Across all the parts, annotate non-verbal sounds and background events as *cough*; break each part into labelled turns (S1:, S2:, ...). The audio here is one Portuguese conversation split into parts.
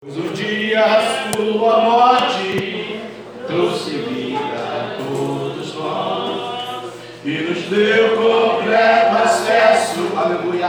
S1: Pois um dia a morte trouxe vida a todos nós e nos deu completo acesso, aleluia,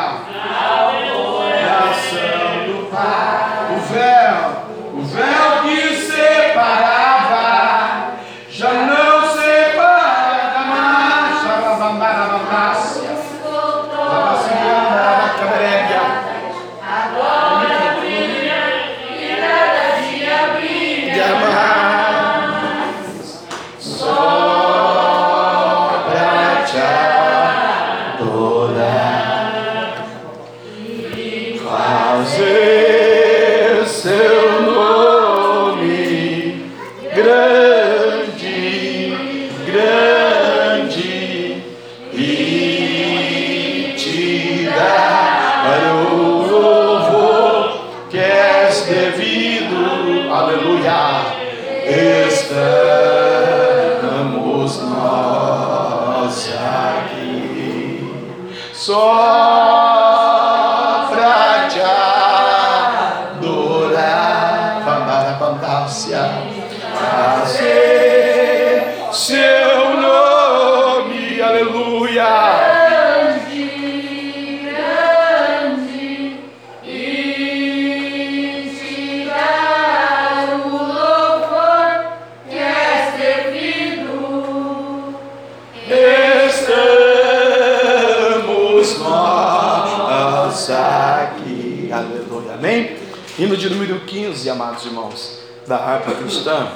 S1: 15, amados irmãos, da harpa cristã.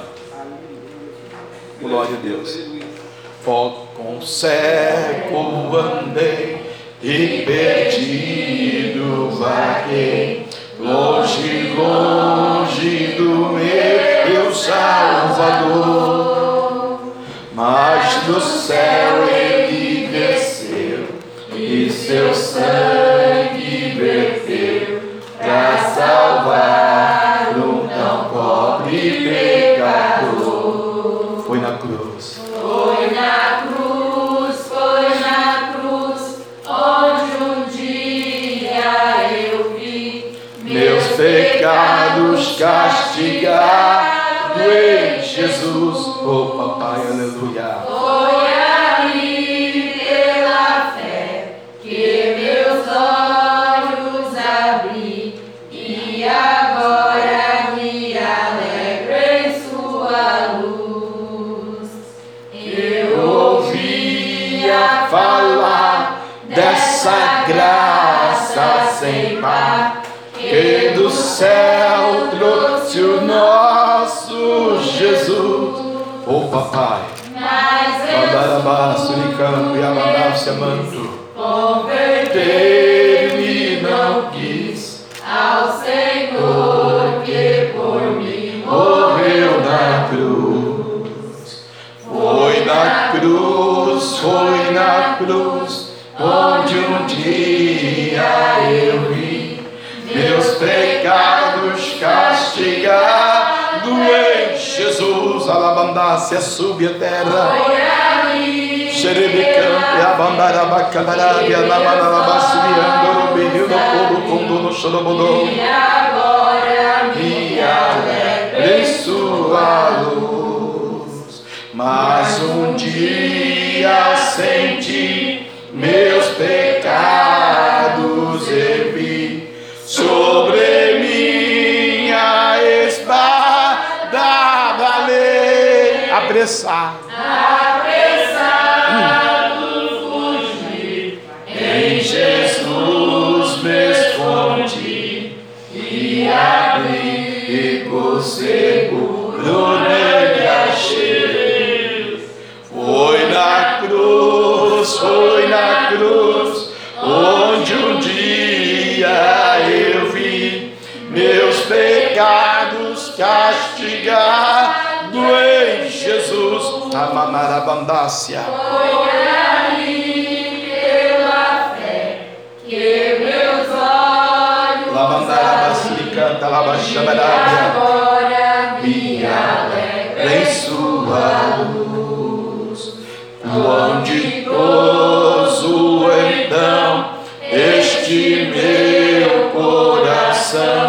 S1: Glória a Deus. Ó, com cego andei e perdido vaguei, longe, longe do meu Salvador. Mas do céu ele desceu e seu sangue Oh papai,
S2: mas
S1: Mandarabaço e campo e amandácia manto.
S2: converter-me
S1: não quis,
S2: ao Senhor que por mim
S1: morreu na cruz. Foi na cruz, foi na cruz, Jesus. Alabandácia sube a terra. Xerebecampe, abandarabacandarabia, namanarabasubiando, berril no couro, condo no xorobodô.
S2: e agora me
S1: Me alegre em sua luz. Mas um dia senti meus pecados e vi sobre lei apressar. Em Jesus me escondi e abrigo seguro nele achei. Foi na cruz, foi na cruz, onde um dia eu vi meus pecados castigado em Jesus. Amamarabandácia.
S2: pela fé que meus olhos
S1: Labandarabasicanta, labaxabarábia.
S2: agora me
S1: alegra em sua luz. Quão ditoso então este meu coração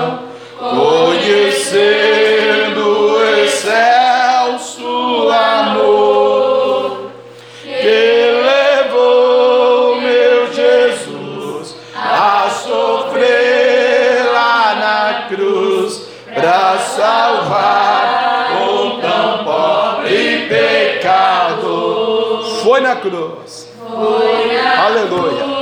S1: Foi na cruz.
S2: Foi na
S1: Aleluia.
S2: cruz,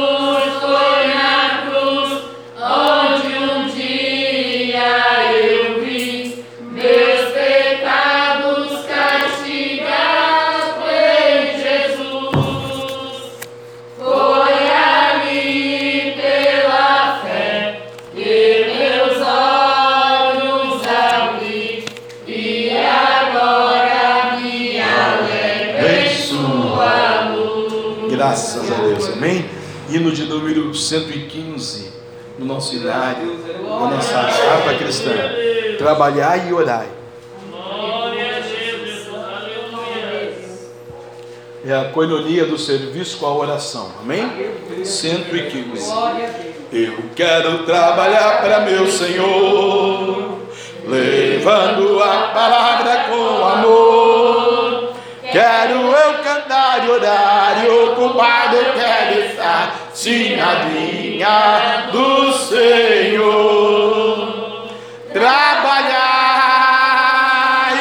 S1: 115 no nosso hinário, na nossa harpa cristã. Trabalhai e orai. É a coinonia do serviço com a oração, amém? 115. Eu quero trabalhar para meu Senhor, levando a palavra com amor. Quero eu cantar e orar, e ocupado eu quero estar, vinha do Senhor. Trabalhar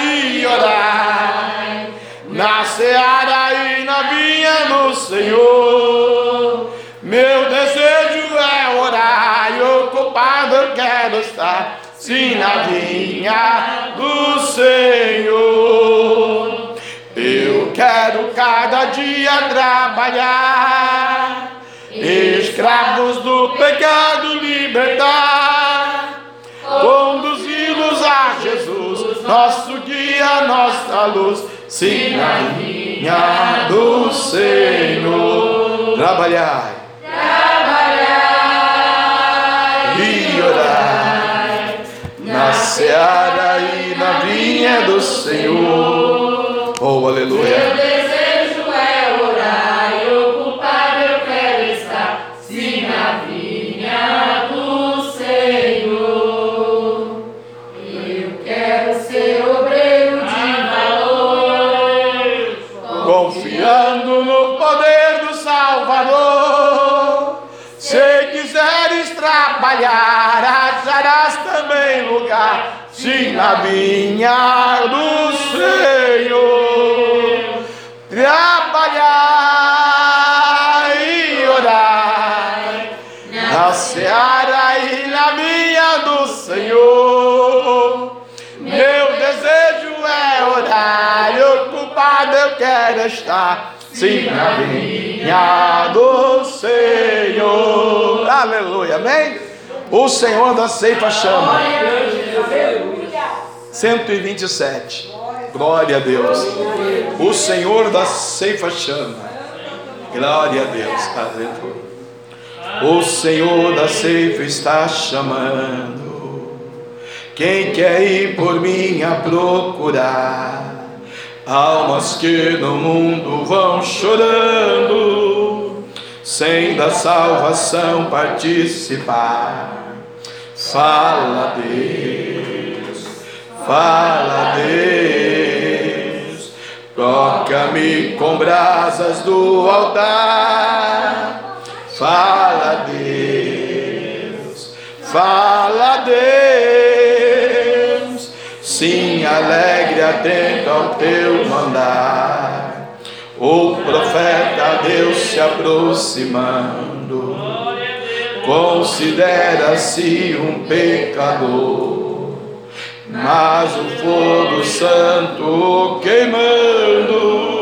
S1: e orar, na seara e na vinha do Senhor. Meu desejo é orar, e ocupado eu quero estar, vinha do Senhor. Quero cada dia trabalhar, escravos do pecado libertar, conduzi-los a Jesus, nosso guia, nossa luz, sim, na linha do Senhor. Trabalhar e orar na seara e na vinha do Senhor. Oh,
S2: Meu
S1: aleluia.
S2: desejo é orar e ocupado eu quero estar, sim, na vinha do Senhor. Eu quero ser obreiro de valor,
S1: Confiando no poder do Salvador. Se quiseres trabalhar, acharás também lugar, sim, na vinha do Senhor. Trabalhar e orar na seara e na vinha do Senhor. Meu desejo é orar, ocupado eu quero estar, sim, na vinha do Senhor. Aleluia, amém? O Senhor da ceifa chama. 127. Glória a Deus. O Senhor da ceifa chama. Glória a Deus. O Senhor da ceifa está chamando. Quem quer ir por mim a procurar? Almas que no mundo vão chorando, sem da salvação participar. Fala, Deus, fala, Deus, toca-me com brasas do altar. Fala, Deus, fala, Deus, sim, alegre, atento ao teu mandar. O profeta Deus se aproximando, considera-se um pecador, mas o fogo santo queimando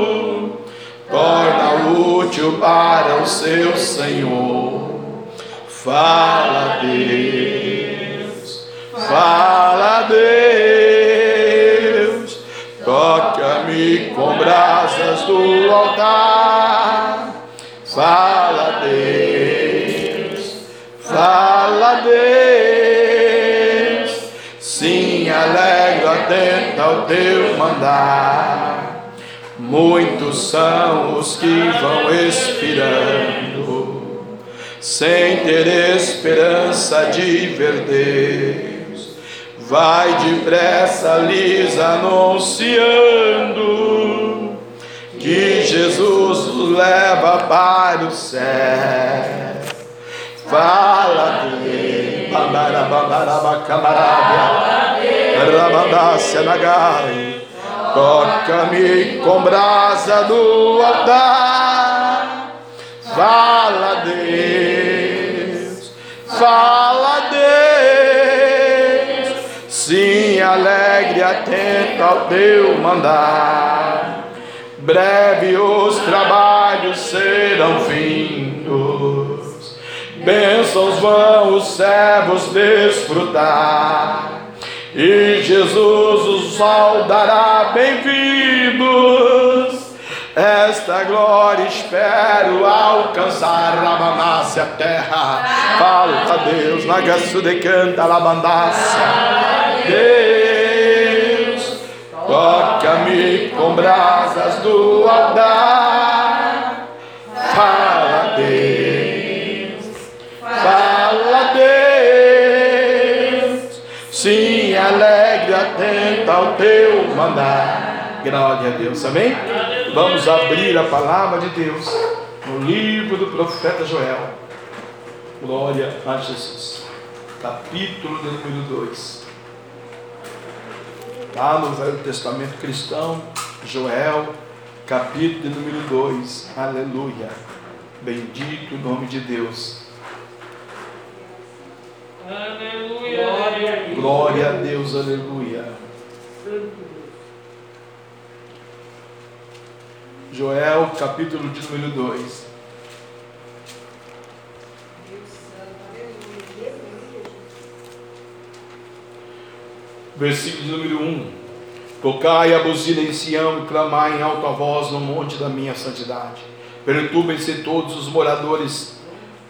S1: torna útil para o seu Senhor. Fala, Deus, fala, Deus, toca-me com brasas do altar. Atento ao teu mandar. Muitos são os que vão expirando, sem ter esperança de ver Deus. Vai depressa lhes anunciando que Jesus os leva para o céu. Fala Deus, Bandara, Rabandácia nagai. Toca-me com brasa do altar. Fala, Deus. Fala, Deus. Sim, alegre, atento ao teu mandar. Breve os trabalhos serão findos. Bênçãos vão os servos desfrutar. E Jesus os saudará bem-vindos. Esta glória espero alcançar. Labandácia, terra. Falta Deus. Nagasu de canta, labandácia. Deus, toca-me com brasas do altar. Alegre, atenta ao teu mandar. Glória a Deus, amém? Vamos abrir a palavra de Deus no livro do profeta Joel. Glória a Jesus. Capítulo de número 2. Lá no Velho Testamento cristão, Joel, capítulo de número 2. Aleluia. Bendito o nome de Deus.
S2: Aleluia.
S1: Glória a Deus, aleluia. Joel, capítulo de número 2. Versículo de número 1. Tocai a buzina em Sião e clamai em alta voz no monte da minha santidade. Perturbem-se todos os moradores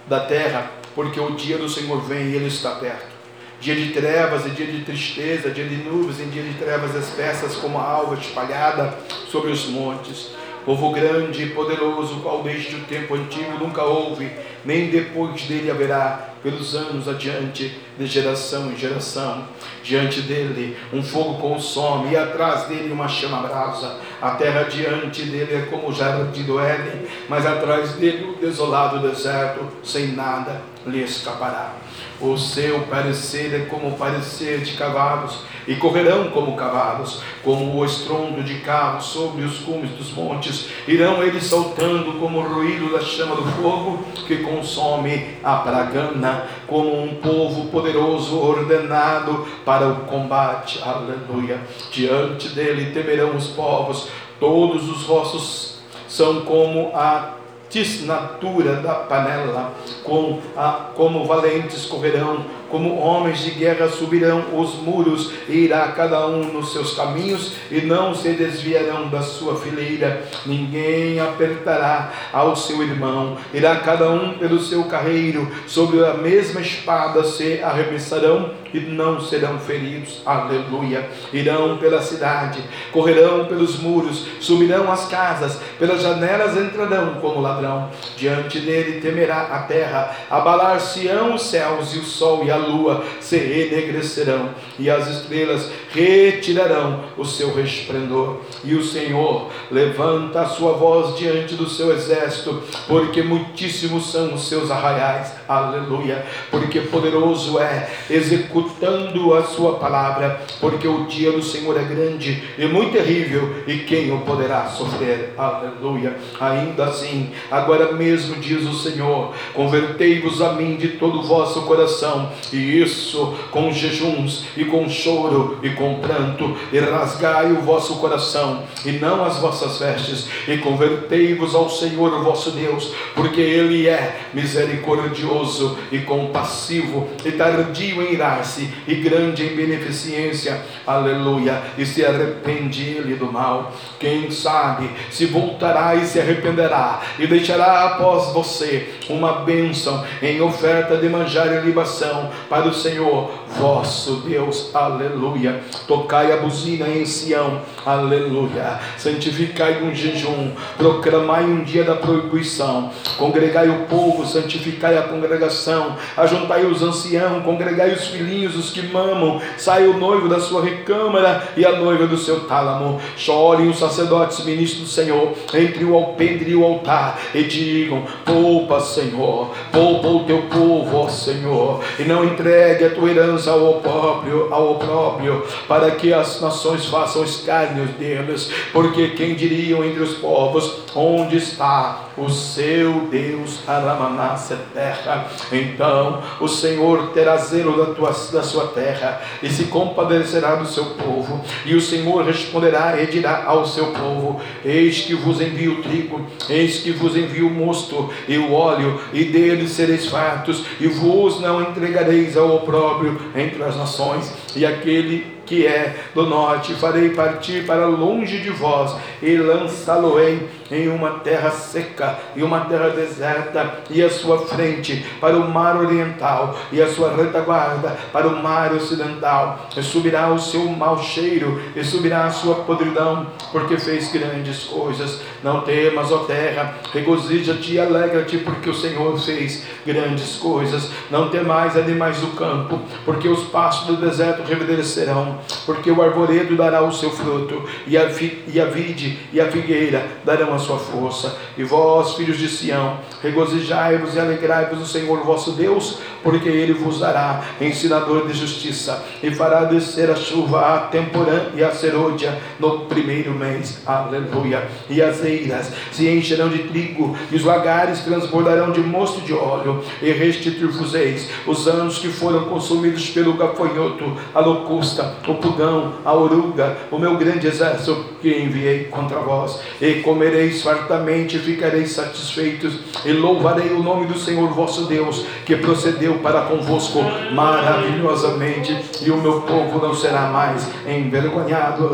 S1: da terra, porque o dia do Senhor vem e ele está perto. Dia de trevas e dia de tristeza, dia de nuvens e dia de trevas espessas como a alva espalhada sobre os montes. Povo grande e poderoso, qual desde o tempo antigo nunca houve, nem depois dele haverá, pelos anos adiante, de geração em geração. Diante dele um fogo consome, e atrás dele uma chama brasa. A terra diante dele é como o jardim do Éden, mas atrás dele o desolado deserto, sem nada lhe escapará. O seu parecer é como o parecer de cavalos, e correrão como cavalos, como o estrondo de carros sobre os cumes dos montes. Irão eles saltando como o ruído da chama do fogo que consome a pragana, como um povo poderoso ordenado para o combate. Aleluia. Diante dele temerão os povos, todos os rostos são como a tisnatura da panela, com a, como valentes correrão, como homens de guerra subirão os muros, e irá cada um nos seus caminhos, e não se desviarão da sua fileira, ninguém apertará ao seu irmão, irá cada um pelo seu carreiro, sobre a mesma espada se arremessarão, e não serão feridos, aleluia. Irão pela cidade, correrão pelos muros, subirão as casas, pelas janelas entrarão como ladrão. Diante dele temerá a terra, abalar-se-ão os céus e o sol e a lua se enegrecerão, e as estrelas retirarão o seu resplendor. E o Senhor levanta a sua voz diante do seu exército, porque muitíssimos são os seus arraiais, aleluia. Porque poderoso é executando a sua palavra, porque o dia do Senhor é grande e muito terrível, e quem o poderá sofrer, aleluia. Ainda assim, agora mesmo diz o Senhor: convertei-vos a mim de todo o vosso coração, e isso com jejuns e com choro e com pranto, e rasgai o vosso coração, e não as vossas vestes, e convertei-vos ao Senhor vosso Deus, porque Ele é misericordioso e compassivo, e tardio em irar-se, e grande em beneficência, aleluia, e se arrepende Ele do mal. Quem sabe se voltará e se arrependerá, e deixará após você uma bênção em oferta de manjar e libação para o Senhor vosso Deus, aleluia. Tocai a buzina em Sião, aleluia. Santificai um jejum, proclamai um dia da proibição, congregai o povo, santificai a congregação, ajuntai os anciãos, congregai os filhinhos, os que mamam, sai o noivo da sua recâmara e a noiva do seu tálamo. Chorem os sacerdotes, ministros do Senhor, entre o alpendre e o altar, e digam: Poupa, Senhor, poupa o teu povo, ó Senhor, e não entregue a tua herança ao opróbrio, ao opróbrio, para que as nações façam escárnio deles, porque quem diriam entre os povos, onde está o seu Deus, Aramanassa terra? Então o Senhor terá zelo da, tua, da sua terra, e se compadecerá do seu povo, e o Senhor responderá e dirá ao seu povo: Eis que vos envio o trigo, eis que vos envio o mosto e o óleo, e deles sereis fartos, e vos não entregareis ao opróbrio entre as nações, e aquele que é do norte, farei partir para longe de vós, e lançá-lo-ei em uma terra seca e uma terra deserta, e a sua frente para o mar oriental, e a sua retaguarda para o mar ocidental, e subirá o seu mau cheiro, e subirá a sua podridão, porque fez grandes coisas. Não temas, ó terra, regozija-te e alegra-te, porque o Senhor fez grandes coisas. Não temais animais do campo, porque os pastos do deserto reverdecerão, porque o arvoredo dará o seu fruto, e a, e a vide e a figueira darão a sua força. E vós, filhos de Sião, regozijai-vos e alegrai-vos no Senhor vosso Deus, porque ele vos dará ensinador de justiça, e fará descer a chuva a temporã e a serôdia no primeiro mês. Aleluia. E as eiras se encherão de trigo, e os lagares transbordarão de mosto de óleo, e restituir-vos-eis os anos que foram consumidos pelo gafanhoto, a locusta, o pugão, a oruga, o meu grande exército que enviei contra vós, e comereis fartamente e ficareis satisfeitos, e louvarei o nome do Senhor vosso Deus, que procedeu para convosco maravilhosamente, e o meu povo não será mais envergonhado,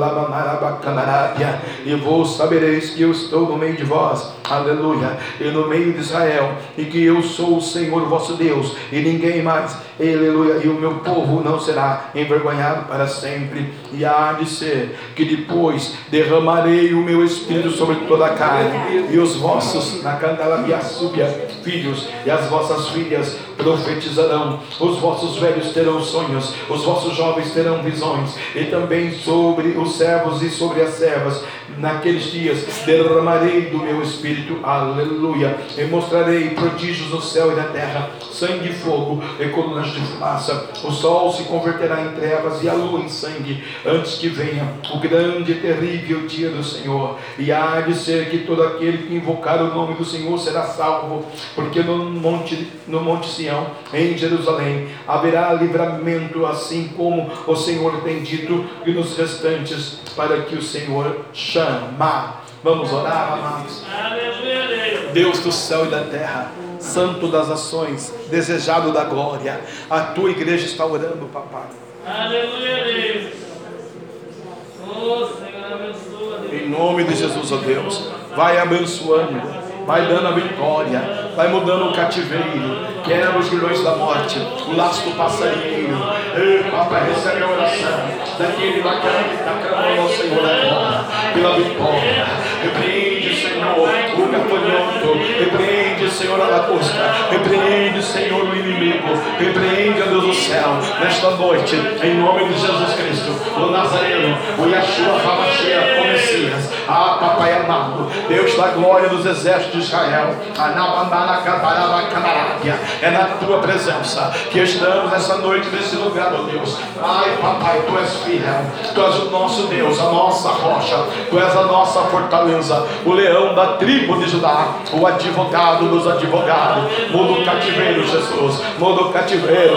S1: e vos sabereis que eu estou no meio de vós, aleluia, e no meio de Israel, e que eu sou o Senhor vosso Deus, e ninguém mais, aleluia, e o meu povo não será envergonhado para sempre, e há de ser que depois derramarei o meu espírito sobre toda a carne, e os vossos, na candalabia súbia, filhos, e as vossas filhas profetizarão, os vossos velhos terão sonhos, os vossos jovens terão visões, e também sobre os servos e sobre as servas naqueles dias derramarei do meu espírito, aleluia, e mostrarei prodígios no céu e na terra, sangue e fogo e colunas de fumaça. O sol se converterá em trevas e a lua em sangue, antes que venha o grande e terrível dia do Senhor. E há de ser que todo aquele que invocar o nome do Senhor será salvo, porque no monte, no monte em Jerusalém, haverá livramento, assim como o Senhor tem dito, e nos restantes, para que o Senhor chama. Vamos orar, amados. Deus do céu e da terra Santo das ações, desejado da glória. A tua igreja está orando, papai. Aleluia, Deus. Oh, Senhor, abençoa, Deus. Em nome de Jesus, ó oh Deus, vai abençoando, vai dando a vitória, vai mudando o cativeiro, quebra os grilhões da morte, o laço do passarinho. Ei, papai, recebe a oração daquele lá que está clamando ao Senhor agora, pela vitória. Repreende, Senhor, o gafanhoto, repreende Senhor, a lagosta. Repreende, Senhor, o inimigo. Repreende, a Deus do céu, nesta noite, em nome de Jesus Cristo, o Nazareno, o Hamashia, o Messias. Ah, papai amado, Deus da glória dos exércitos de Israel. É na tua presença que estamos nessa noite nesse lugar, ó Deus. Ai, papai, tu és fiel, tu és o nosso Deus, a nossa rocha, tu és a nossa fortaleza, o leão da tribo de Judá, o advogado dos advogados. Muda o cativeiro, Jesus, muda o cativeiro.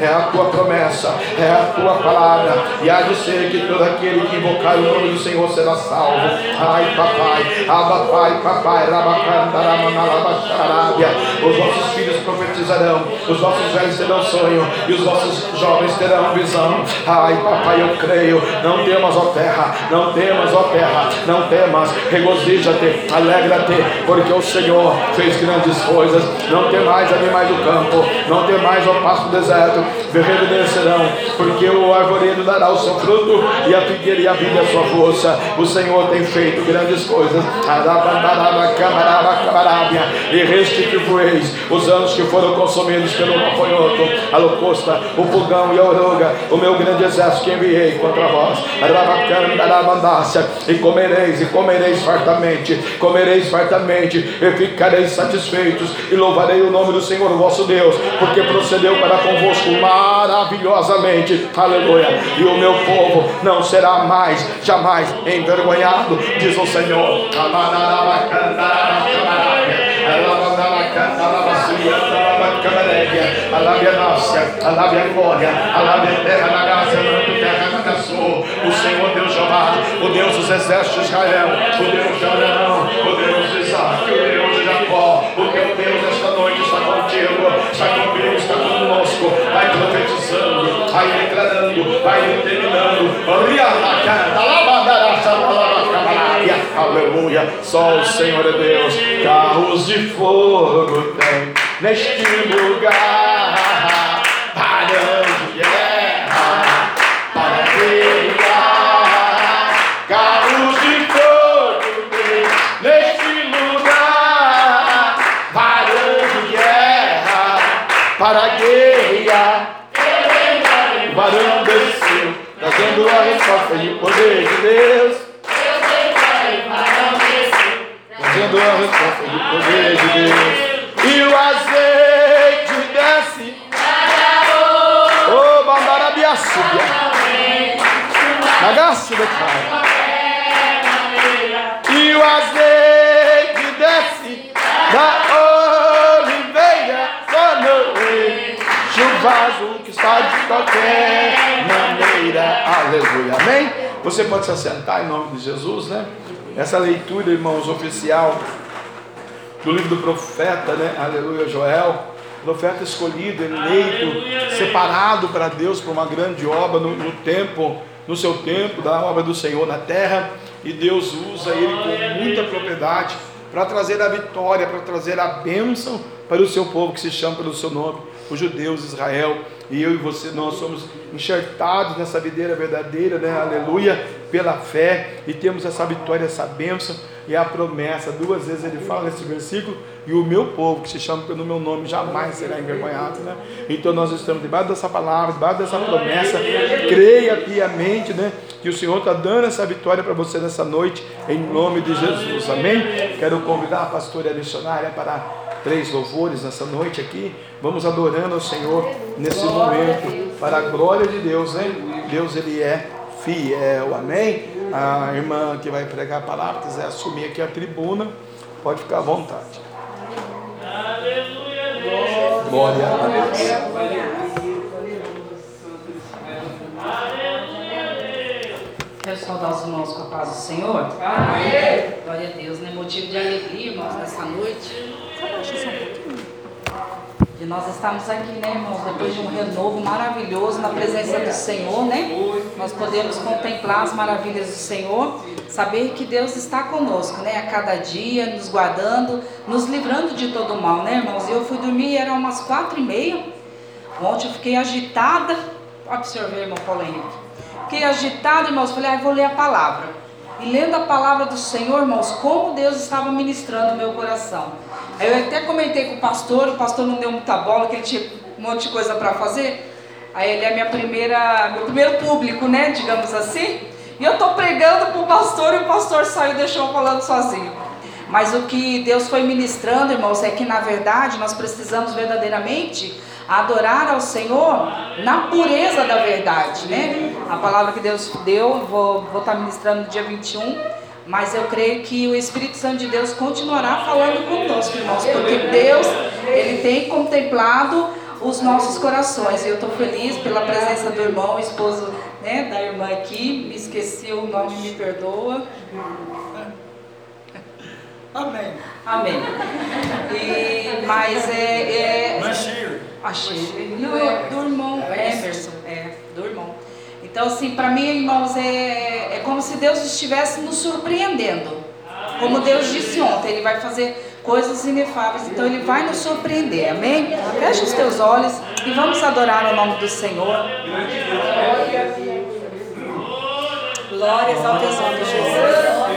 S1: É a tua promessa, é a tua palavra, e há de ser que todo aquele aquele que invocar o nome do Senhor será salvo. Ai, papai, aba, pai, papai, rabacandaramanalábia. Os nossos filhos profetizarão, os nossos velhos terão sonho e os nossos jovens terão visão. Ai, papai, eu creio. Não temas, ó terra, não temas, ó terra, não temas. Regozija-te, alegra-te, porque o Senhor fez grandes coisas. Não tem mais animais do campo, não tem mais o pasto deserto. Reverdecerão, porque o arvoredo dará o seu fruto e a figueira e a vida a sua força. O Senhor tem feito grandes coisas. E restituireis os anos que foram consumidos pelo gafanhoto, a locusta, o pulgão e a oruga, o meu grande exército que enviei contra vós. E comereis, e comereis fartamente, comereis fartamente, e ficareis satisfeitos, e louvarei o nome do Senhor vosso Deus, porque procedeu para convosco maravilhosamente. Aleluia. E o meu povo não será mais, jamais envergonhado, diz o Senhor. Alabe a nossa, alabe a glória, alabe a terra na graça, terra na caçou. O Senhor Deus Jeová, o Deus dos exércitos de Israel, o Deus de Abraão, o Deus de Isaac, o Deus de Jacó, o teu Deus esta noite está contigo, está comigo, está conosco, vai profetizando, vai declarando, vai determinando. Aleluia, só o Senhor é Deus, carros de fogo tem neste lugar, parando guerra, para guerrear, carros de fogo tem neste lugar, parando guerra, para guerrear, o barão desceu, trazendo a resposta e o poder de Deus. A resposta do poder de Deus. E o azeite desce. Oh, bandarabiaçubia. Nagaço de cara. E o azeite desce da oliveira quando chuvazo que está de qualquer maneira. Aleluia. Amém? Você pode se assentar em nome de Jesus, né? Essa leitura, irmãos, oficial do livro do profeta, né? Aleluia, Joel. Profeta escolhido, eleito, separado para Deus para uma grande obra no, no tempo, no seu tempo, da obra do Senhor na terra. E Deus usa ele com muita propriedade para trazer a vitória, para trazer a bênção para o seu povo que se chama pelo seu nome, os judeus, Israel. E eu e você, nós somos enxertados nessa videira verdadeira, né? Aleluia, pela fé, e temos essa vitória, essa bênção e a promessa. Duas vezes ele fala nesse versículo, e o meu povo, que se chama pelo meu nome, jamais será envergonhado, né? Então nós estamos debaixo dessa palavra, debaixo dessa promessa. Creia piamente, né? Que o Senhor está dando essa vitória para você nessa noite, em nome de Jesus, amém? Quero convidar a pastora missionária para três louvores nessa noite aqui. Vamos adorando ao Senhor nesse momento, para a glória de Deus, né? Deus, Ele é fiel, amém? A irmã que vai pregar a palavra, quiser assumir aqui a tribuna, pode ficar à vontade. Glória a Deus.
S2: Quero saudar os irmãos com a paz do Senhor. Amém. Glória a Deus, né? Motivo de alegria, irmãos, nessa noite. E nós estamos aqui, né, irmãos, depois de um renovo maravilhoso na presença do Senhor, né? Nós podemos contemplar as maravilhas do Senhor, saber que Deus está conosco, né? A cada dia, nos guardando, nos livrando de todo o mal, né, irmãos? Eu fui dormir, era umas quatro e meia. Ontem eu fiquei agitada. Observei, irmão Paulo Henrique. Fiquei agitada, irmãos. Falei, ah, vou ler a palavra. E lendo a palavra do Senhor, irmãos, como Deus estava ministrando o meu coração. Aí eu até comentei com o pastor, o pastor não deu muita bola, que ele tinha um monte de coisa para fazer. Aí ele é minha primeira, meu primeiro público, né, digamos assim. E eu estou pregando para o pastor e o pastor saiu e deixou falando sozinho. Mas o que Deus foi ministrando, irmãos, é que na verdade nós precisamos verdadeiramente adorar ao Senhor na pureza da verdade, né? A palavra que Deus deu, vou, estar ministrando no dia 21, mas eu creio que o Espírito Santo de Deus continuará falando conosco, irmãos, porque Deus, Ele tem contemplado os nossos corações. E eu estou feliz pela presença do irmão, esposo né, da irmã aqui. Me esqueci o nome, me perdoa.
S3: Amém.
S2: Amém. E, mas é. é
S3: Machir.
S2: achei. Não, é do irmão Emerson. É, do irmão. Então, assim, para mim, irmãos, é, é como se Deus estivesse nos surpreendendo. Como Deus disse ontem, Ele vai fazer coisas inefáveis, então Ele vai nos surpreender, amém? Feche os teus olhos e vamos adorar o nome do Senhor. Glórias ao teu nome, Jesus.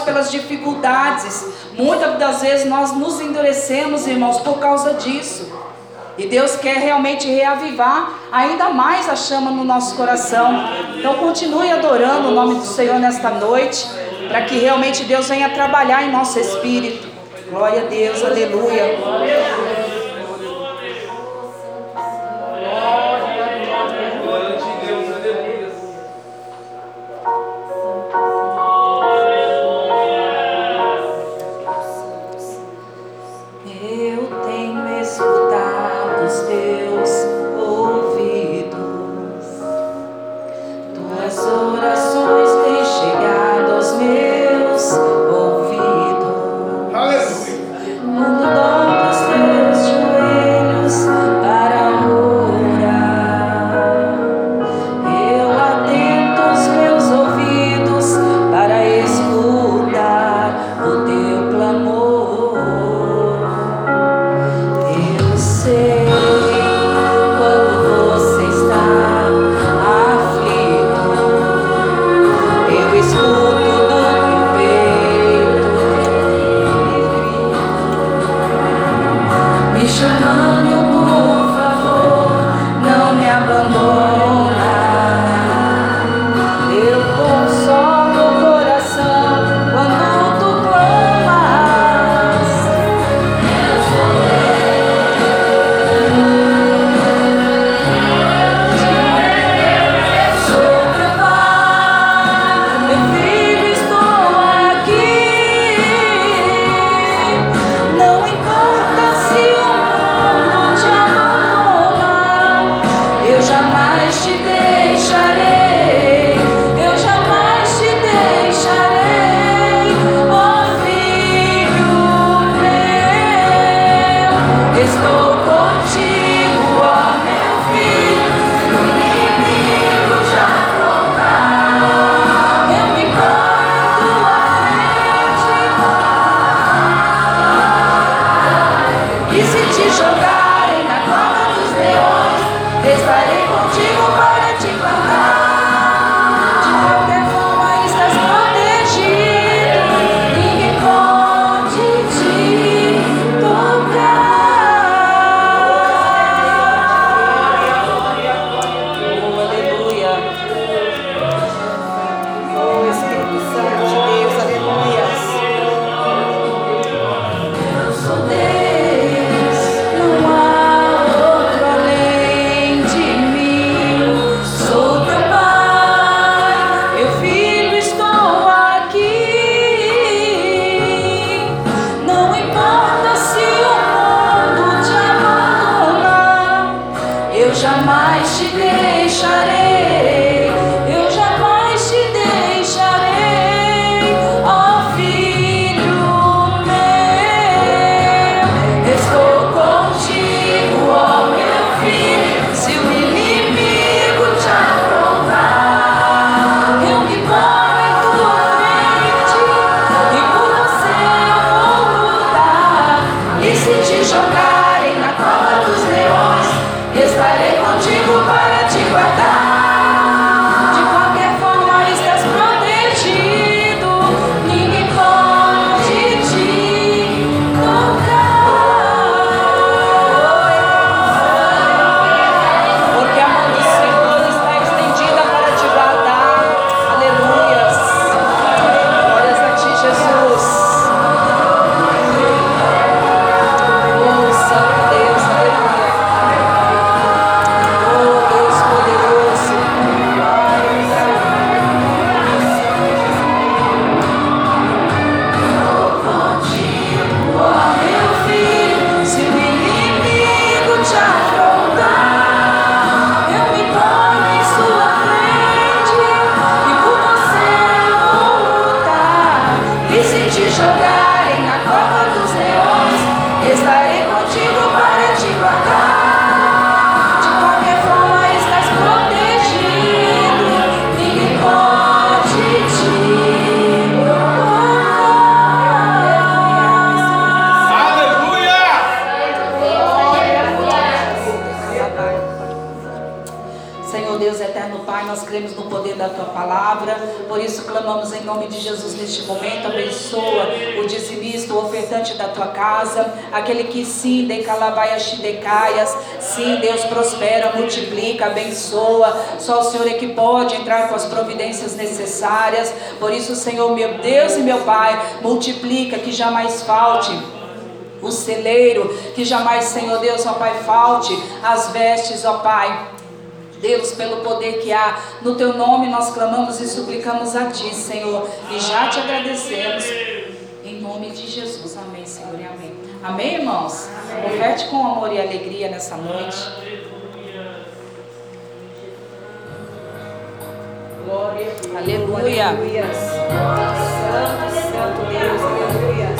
S2: Pelas dificuldades. Muitas das vezes nós nos endurecemos, irmãos, por causa disso. E Deus quer realmente reavivar ainda mais a chama no nosso coração. Então continue adorando o nome do Senhor nesta noite, para que realmente Deus venha trabalhar em nosso espírito. Glória a Deus, aleluia. 先举手 sim, de calabaiaxidecaias, sim, Deus prospera, multiplica, abençoa, só o Senhor é que pode entrar com as providências necessárias, por isso Senhor meu Deus e meu Pai, multiplica que jamais falte o celeiro, que jamais, Senhor Deus, ó Pai, falte as vestes, ó Pai, Deus, pelo poder que há, no teu nome nós clamamos e suplicamos a ti, Senhor, e já te agradecemos Amém, irmãos? Amém. Com amor e alegria nessa noite.
S3: Glória.
S2: Aleluia.
S3: Aleluia. Santo, Santo Deus, aleluia.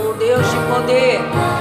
S2: Oh, poder.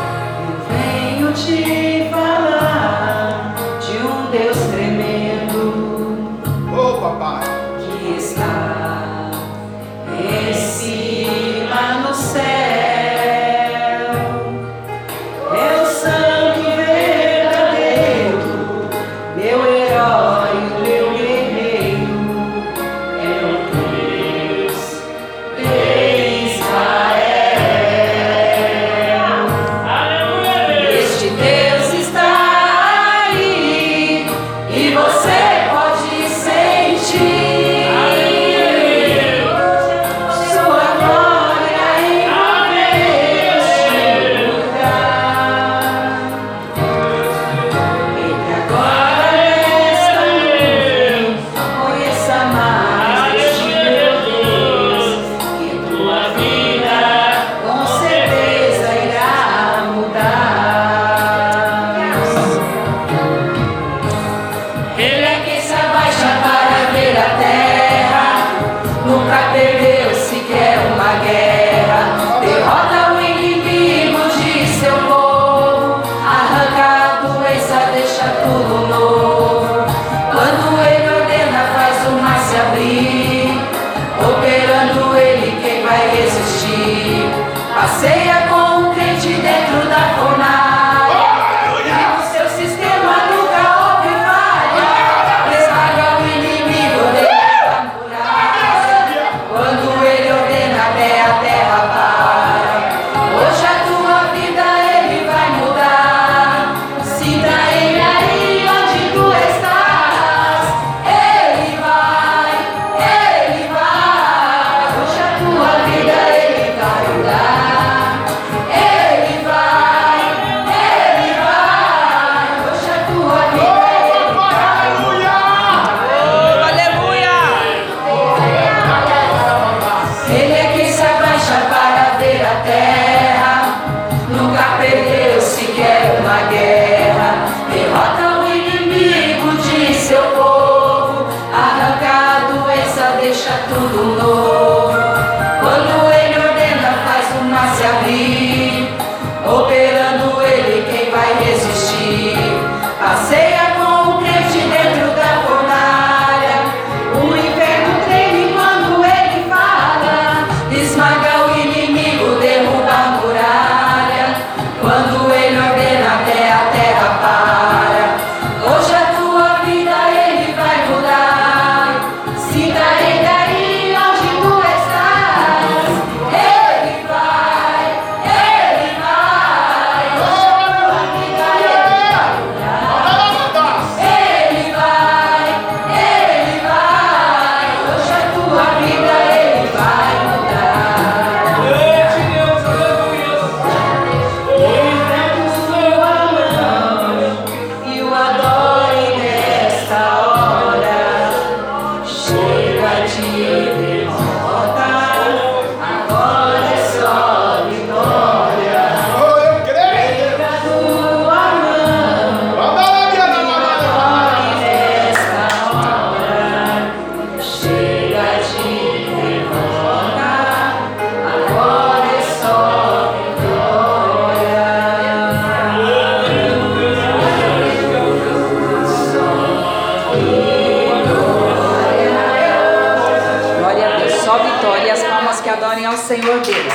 S3: nosso Senhor Deus.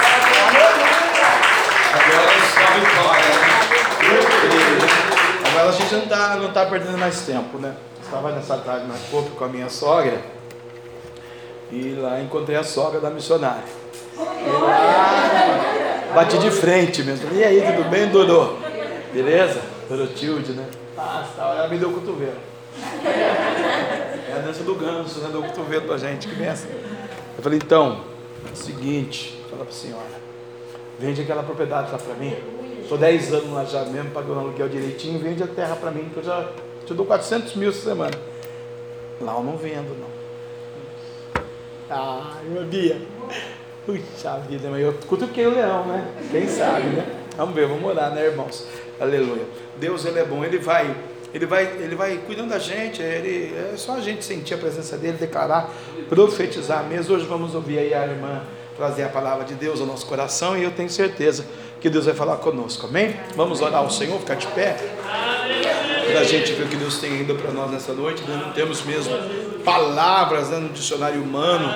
S3: Agora é
S4: né? está a
S1: gente não está não tá perdendo mais tempo, né? Estava nessa tarde na Copa com a minha sogra e lá encontrei a sogra da missionária. Bati de frente mesmo. E aí, tudo bem, Dorô? Beleza? Dorotilde, né? Ah, ela me deu o cotovelo. É a dança do ganso, né? Deu o cotovelo pra gente, que benção. Eu falei, então, seguinte, fala pra senhora, vende aquela propriedade lá pra mim. Estou 10 anos lá já mesmo, pagando aluguel direitinho, vende a terra para mim, que eu já te dou 400 mil essa semana. Lá eu não vendo, não. Ah, meu Bia. Puxa vida, mas eu cutuquei o leão, né? Quem sabe, né? Vamos ver, vamos orar, né, irmãos? Aleluia. Deus, Ele é bom, Ele vai, Ele vai, Ele vai cuidando da gente, ele, é só a gente sentir a presença dEle, declarar, profetizar mesmo. Hoje vamos ouvir aí a irmã trazer a palavra de Deus ao nosso coração e eu tenho certeza que Deus vai falar conosco, amém? Vamos orar ao Senhor, ficar de pé. Para a gente ver o que Deus tem ainda para nós nessa noite, nós não temos mesmo palavras né, no dicionário humano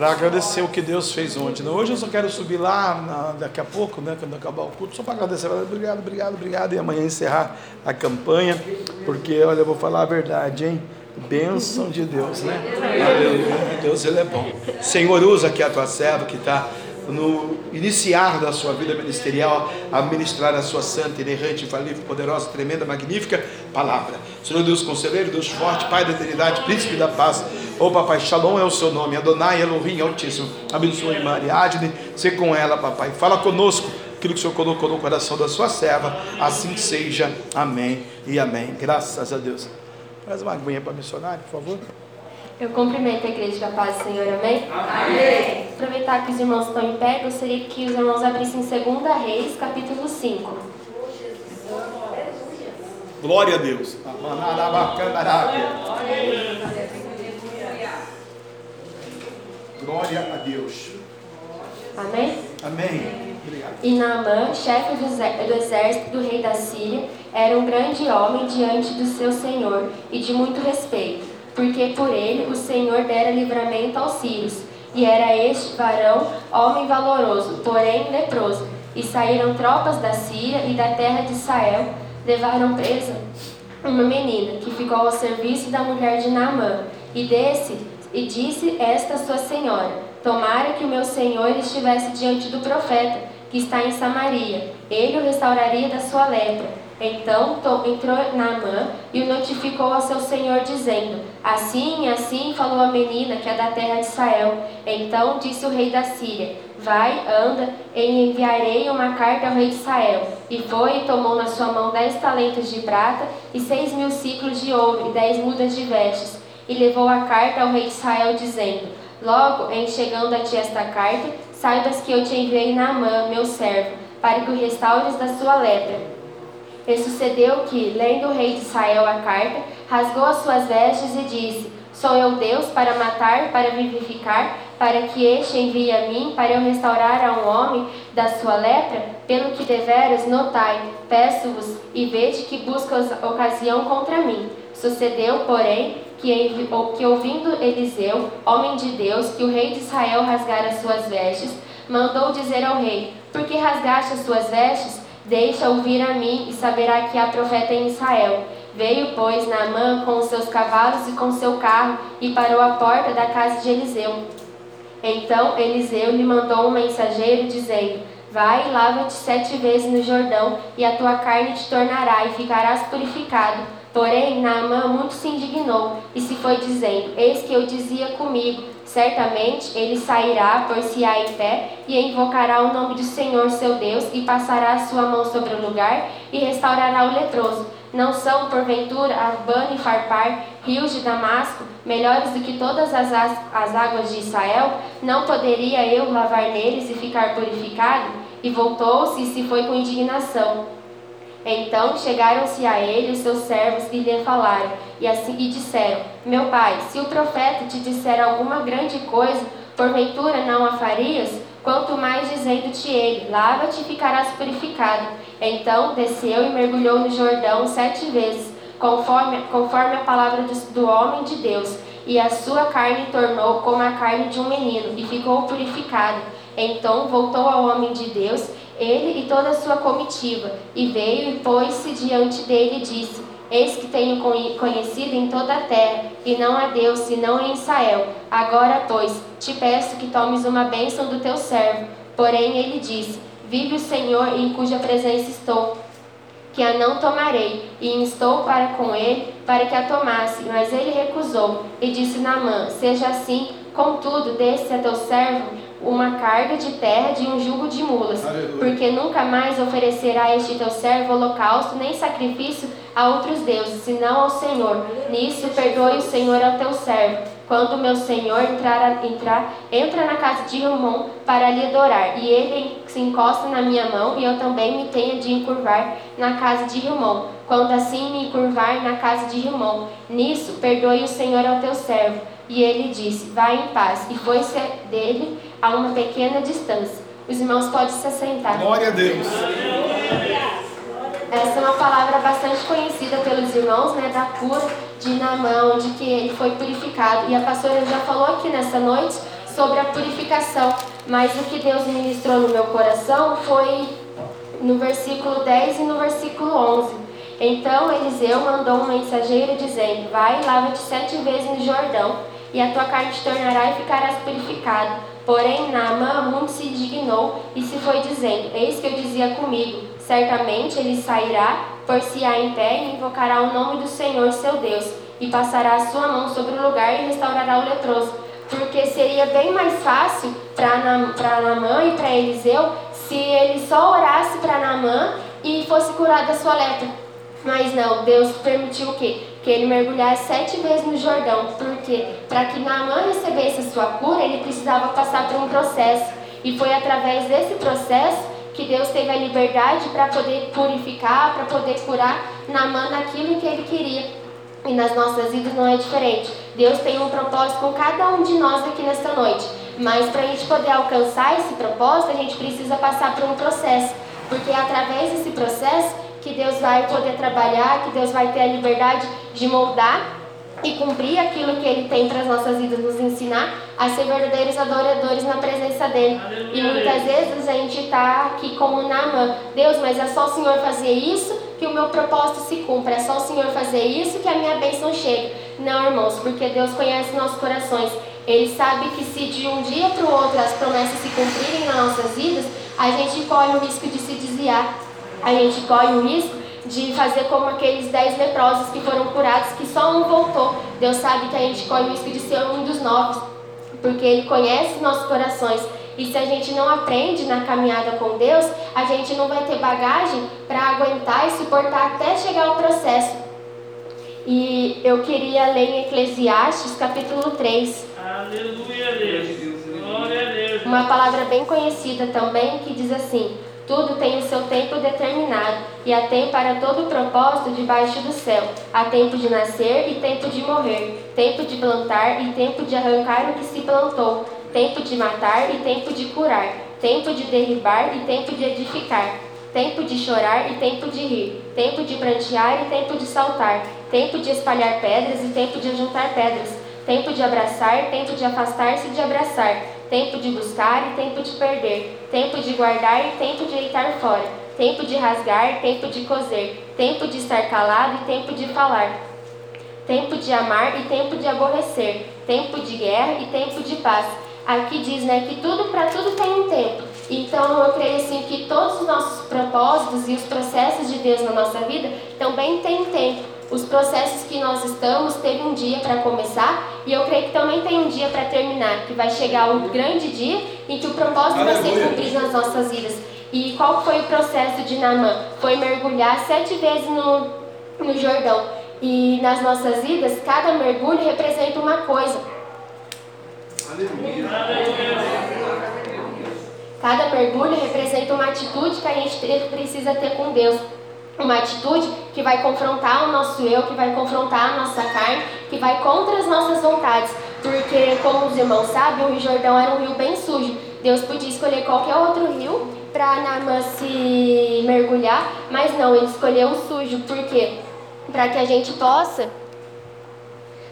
S1: para agradecer o que Deus fez ontem. Né? Hoje eu só quero subir lá na, daqui a pouco, né, quando acabar o culto, só para agradecer. Obrigado, obrigado, obrigado. E amanhã encerrar a campanha, porque olha, eu vou falar a verdade, hein? Bênção de Deus, né? Aleluia. Deus, Ele é bom. Senhor, usa aqui a tua serva que está no iniciar da sua vida ministerial, a ministrar a sua santa, inerrante, infalível, poderosa, tremenda, magnífica palavra. Senhor Deus conselheiro, Deus forte, Pai da eternidade, príncipe da paz. Ô oh, papai, Shalom é o seu nome, Adonai Elohim Altíssimo. Abençoe Maria Adne, ser com ela, papai. Fala conosco aquilo que o Senhor colocou no coração da sua serva, assim seja. Amém e amém. Graças a Deus. Faz uma aguinha para missionário, por favor.
S4: Eu cumprimento a igreja da paz do Senhor, amém? Amém. Aproveitar que os irmãos estão em pé, gostaria que os irmãos abrissem 2 Reis, capítulo 5.
S1: Glória a Deus. Glória a Deus.
S4: Amém?
S1: Amém. Obrigado.
S4: E Naamã, chefe do exército do rei da Síria, era um grande homem diante do seu senhor e de muito respeito porque por ele o Senhor dera livramento aos sírios. E era este varão homem valoroso, porém leproso. E saíram tropas da Síria e da terra de Israel, levaram presa uma menina que ficou ao serviço da mulher de Naamã. E desse e disse esta sua senhora: Tomara que o meu senhor estivesse diante do profeta que está em Samaria. Ele o restauraria da sua lepra. Então entrou Naamã e o notificou ao seu senhor, dizendo: Assim e assim falou a menina que é da terra de Israel. Então disse o rei da Síria: Vai, anda, e enviarei uma carta ao rei de Israel. E foi e tomou na sua mão dez talentos de prata e seis mil ciclos de ouro e dez mudas de vestes. E levou a carta ao rei de Israel, dizendo: Logo, em chegando a ti esta carta, saibas que eu te enviei Naamã, meu servo, para que o restaures da sua lepra. E sucedeu que, lendo o rei de Israel a carta, rasgou as suas vestes e disse: Sou eu Deus para matar, para vivificar, para que este envie a mim, para eu restaurar a um homem da sua lepra? Pelo que deveras notai, peço-vos e vede que busca ocasião contra mim. Sucedeu, porém, que, que ouvindo Eliseu, homem de Deus, que o rei de Israel rasgara as suas vestes, mandou dizer ao rei: Por que rasgaste as suas vestes? Deixa ouvir a mim e saberá que há profeta em Israel. Veio, pois, Naamã com os seus cavalos e com seu carro e parou à porta da casa de Eliseu. Então Eliseu lhe mandou um mensageiro dizendo: Vai e lava-te sete vezes no Jordão, e a tua carne te tornará, e ficarás purificado. Porém, Naamã muito se indignou, e se foi dizendo: Eis que eu dizia comigo: Certamente ele sairá, por-se-á em pé, e invocará o nome do Senhor seu Deus, e passará a sua mão sobre o lugar, e restaurará o leproso. Não são, porventura, Arbano e Farpar, rios de Damasco, melhores do que todas as, as águas de Israel? Não poderia eu lavar neles e ficar purificado? E voltou-se e se foi com indignação. Então chegaram-se a ele os seus servos e lhe falaram, e assim e disseram: Meu pai, se o profeta te disser alguma grande coisa, porventura não a farias? Quanto mais dizendo-te ele: Lava-te e ficarás purificado. Então desceu e mergulhou no Jordão sete vezes, conforme, conforme a palavra do, do homem de Deus, e a sua carne tornou como a carne de um menino, e ficou purificado. Então voltou ao homem de Deus ele e toda a sua comitiva, e veio e pôs-se diante dele e disse: Eis que tenho conhecido em toda a terra, e não há Deus senão em Israel. Agora, pois, te peço que tomes uma bênção do teu servo. Porém, ele disse: Vive o Senhor em cuja presença estou, que a não tomarei, e instou para com ele, para que a tomasse. Mas ele recusou, e disse Naamã: Seja assim, contudo, desse a teu servo uma carga de terra de um jugo de mulas, Aleluia. porque nunca mais oferecerá este teu servo holocausto nem sacrifício a outros deuses, senão ao Senhor. Nisso perdoe o Senhor ao teu servo. Quando meu Senhor entrar, entrar entra na casa de Ramon para lhe adorar, e ele se encosta na minha mão, e eu também me tenha de encurvar na casa de Ramon. Quando assim me encurvar na casa de Ramon, nisso perdoe o Senhor ao teu servo. E ele disse: Vai em paz. E foi-se dele a uma pequena distância. Os irmãos podem se assentar.
S1: Glória a Deus.
S4: Essa é uma palavra bastante conhecida pelos irmãos, né, da cura de Naamã, de que ele foi purificado. E a pastora já falou aqui nessa noite sobre a purificação, mas o que Deus ministrou no meu coração foi no versículo 10 e no versículo 11. Então Eliseu mandou um mensageiro dizendo: Vai, lava-te sete vezes no Jordão, e a tua carne te tornará e ficarás purificado. Porém, Naamã muito se indignou e se foi dizendo: Eis que eu dizia comigo: Certamente ele sairá, por-se-á em pé e invocará o nome do Senhor seu Deus, e passará a sua mão sobre o lugar e restaurará o leproso. Porque seria bem mais fácil para Naamã e para Eliseu se ele só orasse para Naamã e fosse curado da sua lepra. Mas não, Deus permitiu o quê? Que ele mergulhasse sete vezes no Jordão. Porque para que Naamã recebesse a sua cura, ele precisava passar por um processo. E foi através desse processo que Deus teve a liberdade para poder purificar, para poder curar Naamã naquilo que ele queria. E nas nossas vidas não é diferente. Deus tem um propósito com cada um de nós aqui nesta noite. Mas para a gente poder alcançar esse propósito, a gente precisa passar por um processo. Porque é através desse processo que Deus vai poder trabalhar, que Deus vai ter a liberdade de moldar e cumprir aquilo que Ele tem para as nossas vidas, nos ensinar a ser verdadeiros adoradores na presença dEle. Aleluia. E muitas vezes a gente está aqui como Naamã, Deus, mas é só o Senhor fazer isso que o meu propósito se cumpra, é só o Senhor fazer isso que a minha bênção chega. Não, irmãos, porque Deus conhece nossos corações. Ele sabe que se de um dia para o outro as promessas se cumprirem nas nossas vidas, a gente corre o risco de se desviar a gente corre o risco de fazer como aqueles dez leprosos que foram curados, que só um voltou. Deus sabe que a gente corre o risco de ser um dos novos, porque Ele conhece nossos corações. E se a gente não aprende na caminhada com Deus, a gente não vai ter bagagem para aguentar e suportar até chegar ao processo. E eu queria ler em Eclesiastes capítulo 3.
S5: Aleluia, Deus. Glória a Deus.
S4: Uma palavra bem conhecida também que diz assim: tudo tem o seu tempo determinado, e há tempo para todo o propósito debaixo do céu. Há tempo de nascer e tempo de morrer, tempo de plantar e tempo de arrancar o que se plantou, tempo de matar e tempo de curar, tempo de derribar e tempo de edificar, tempo de chorar e tempo de rir, tempo de prantear e tempo de saltar, tempo de espalhar pedras e tempo de juntar pedras, tempo de abraçar, tempo de afastar-se de abraçar tempo de buscar e tempo de perder, tempo de guardar e tempo de deitar fora, tempo de rasgar, tempo de coser, tempo de estar calado e tempo de falar, tempo de amar e tempo de aborrecer, tempo de guerra e tempo de paz. Aqui diz, né, que tudo para tudo tem um tempo. Então eu creio assim que todos os nossos propósitos e os processos de Deus na nossa vida também têm tempo. Os processos que nós estamos teve um dia para começar e eu creio que também tem um dia para terminar, que vai chegar o grande dia em que o propósito vai ser cumprido nas nossas vidas. E qual foi o processo de Naamã? Foi mergulhar sete vezes no, no Jordão. E nas nossas vidas, cada mergulho representa uma coisa. Aleluia. Cada mergulho representa uma atitude que a gente precisa ter com Deus uma atitude que vai confrontar o nosso eu, que vai confrontar a nossa carne, que vai contra as nossas vontades. Porque, como os irmãos sabem, o Rio Jordão era um rio bem sujo. Deus podia escolher qualquer outro rio para Naamã se mergulhar, mas não, ele escolheu o sujo. Por quê? Para que a gente possa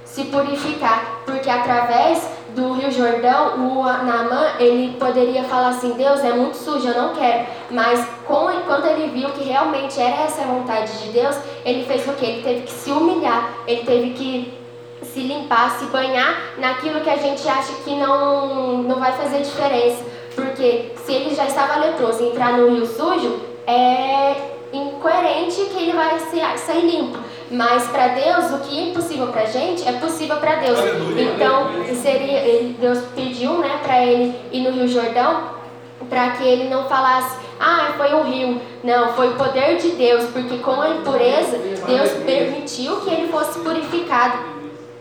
S4: se purificar, porque através do Rio Jordão, o Naamã, ele poderia falar assim, Deus é muito sujo, eu não quero. Mas com, quando ele viu que realmente era essa a vontade de Deus, ele fez o quê? Ele teve que se humilhar, ele teve que se limpar, se banhar naquilo que a gente acha que não, não vai fazer diferença. Porque se ele já estava leproso entrar no rio sujo, é incoerente que ele vai sair limpo. Mas para Deus, o que é impossível para a gente é possível para Deus. Então, seria, ele, Deus pediu né, para ele ir no Rio Jordão para que ele não falasse, ah, foi um rio. Não, foi o poder de Deus, porque com a impureza, Deus permitiu que ele fosse purificado.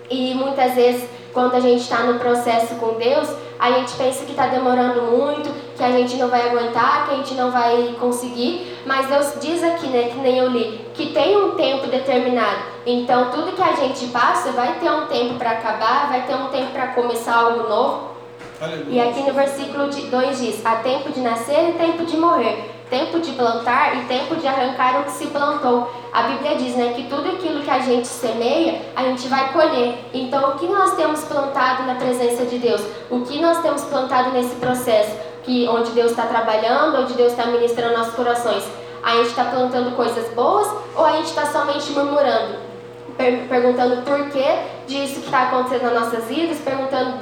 S4: E muitas vezes, quando a gente está no processo com Deus, a gente pensa que está demorando muito, que a gente não vai aguentar, que a gente não vai conseguir, mas Deus diz aqui, né, que nem eu li, que tem um tempo determinado. Então, tudo que a gente passa vai ter um tempo para acabar, vai ter um tempo para começar algo novo. Aleluia. E aqui no versículo 2 diz: há tempo de nascer e tempo de morrer tempo de plantar e tempo de arrancar o que se plantou. A Bíblia diz né, que tudo aquilo que a gente semeia, a gente vai colher. Então, o que nós temos plantado na presença de Deus? O que nós temos plantado nesse processo? Que, onde Deus está trabalhando, onde Deus está ministrando nossos corações? A gente está plantando coisas boas ou a gente está somente murmurando? Per perguntando por que disso que está acontecendo nas nossas vidas, perguntando,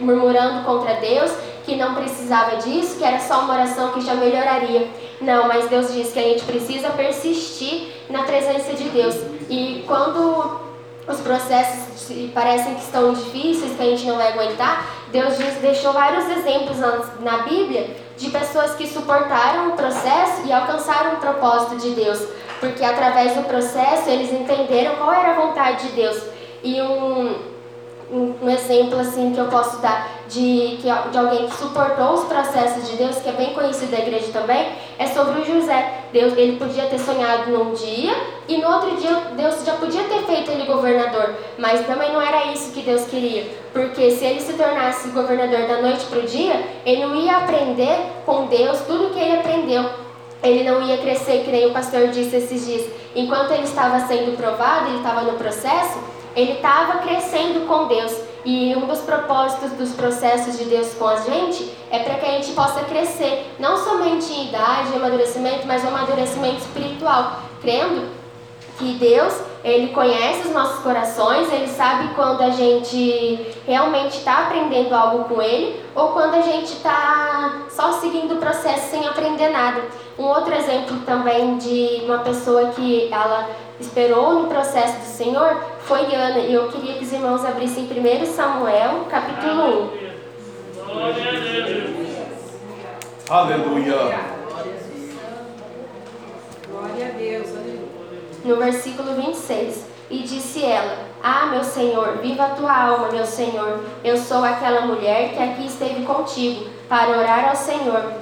S4: murmurando contra Deus, que não precisava disso, que era só uma oração que já melhoraria. Não, mas Deus diz que a gente precisa persistir na presença de Deus. E quando os processos parecem que estão difíceis, que a gente não vai aguentar, Deus diz, deixou vários exemplos na Bíblia de pessoas que suportaram o processo e alcançaram o propósito de Deus. Porque através do processo eles entenderam qual era a vontade de Deus. E um, um, exemplo assim que eu posso dar de, que, de alguém que suportou os processos de Deus, que é bem conhecido da igreja também, é sobre o José. Deus, ele podia ter sonhado num dia e no outro dia Deus já podia ter feito ele governador, mas também não era isso que Deus queria, porque se ele se tornasse governador da noite para o dia, ele não ia aprender com Deus tudo o que ele aprendeu. Ele não ia crescer, que nem o pastor disse esses dias. Enquanto ele estava sendo provado, ele estava no processo, ele estava crescendo com Deus. E um dos propósitos dos processos de Deus com a gente é para que a gente possa crescer, não somente em idade, em amadurecimento, mas um amadurecimento espiritual, crendo que Deus, ele conhece os nossos corações, ele sabe quando a gente realmente está aprendendo algo com ele ou quando a gente está só seguindo o processo sem aprender nada. Um outro exemplo também de uma pessoa que ela esperou no processo do Senhor foi Ana. E eu queria que os irmãos abrissem 1 Samuel, capítulo 1.
S1: Aleluia.
S2: Glória a Deus.
S4: No versículo 26. E disse ela: Ah, meu Senhor, viva a tua alma, meu Senhor. Eu sou aquela mulher que aqui esteve contigo para orar ao Senhor.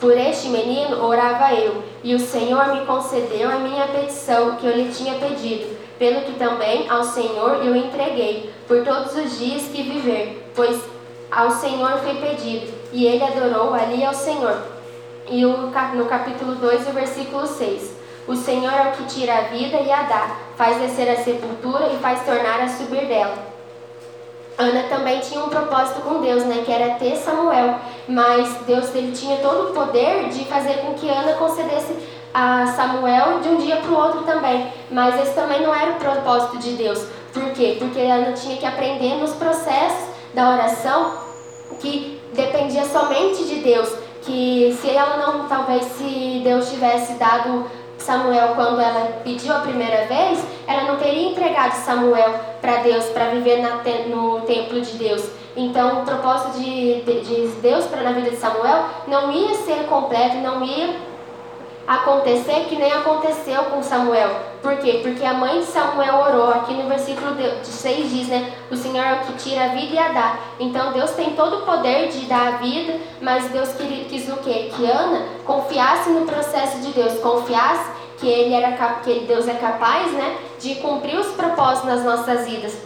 S4: Por este menino orava eu, e o Senhor me concedeu a minha petição que eu lhe tinha pedido, pelo que também ao Senhor eu entreguei, por todos os dias que viver, pois ao Senhor foi pedido, e ele adorou ali ao Senhor. E no capítulo 2, o versículo 6. O Senhor é o que tira a vida e a dá, faz descer a sepultura e faz tornar a subir dela. Ana também tinha um propósito com Deus, né, que era ter Samuel, mas Deus ele tinha todo o poder de fazer com que Ana concedesse a Samuel de um dia para o outro também, mas esse também não era o propósito de Deus. Por quê? Porque Ana tinha que aprender nos processos da oração que dependia somente de Deus, que se ela não, talvez se Deus tivesse dado Samuel, quando ela pediu a primeira vez, ela não teria entregado Samuel para Deus, para viver na, no templo de Deus. Então, o propósito de, de, de Deus para na vida de Samuel não ia ser completo, não ia acontecer que nem aconteceu com Samuel. Por quê? Porque a mãe de Samuel orou. Aqui no versículo 6 diz, né? O Senhor é o que tira a vida e a dá. Então Deus tem todo o poder de dar a vida, mas Deus quis o quê? Que Ana confiasse no processo de Deus, confiasse que ele era que Deus é capaz, né, de cumprir os propósitos nas nossas vidas.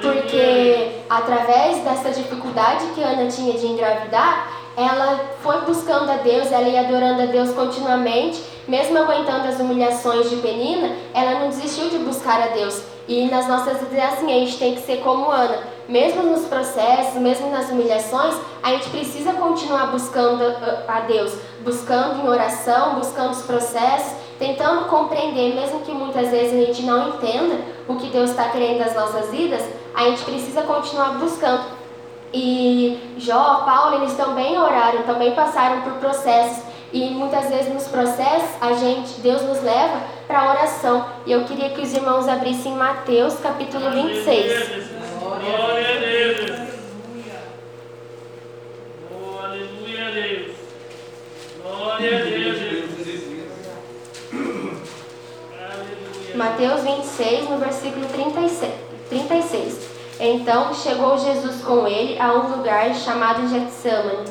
S4: Porque através dessa dificuldade que Ana tinha de engravidar, ela foi buscando a Deus, ela ia adorando a Deus continuamente, mesmo aguentando as humilhações de Penina, ela não desistiu de buscar a Deus. E nas nossas vidas é assim, a gente tem que ser como Ana, mesmo nos processos, mesmo nas humilhações, a gente precisa continuar buscando a Deus, buscando em oração, buscando os processos, tentando compreender, mesmo que muitas vezes a gente não entenda o que Deus está querendo das nossas vidas, a gente precisa continuar buscando. E Jó, Paulo, eles também oraram, também passaram por processos. E muitas vezes nos processos, a gente, Deus nos leva para a oração. E eu queria que os irmãos abrissem Mateus capítulo 26.
S5: Glória a Deus. Oh, aleluia, Deus. Glória a Deus.
S4: Mateus 26, no versículo 36. 36. Então chegou Jesus com ele a um lugar chamado Getsemane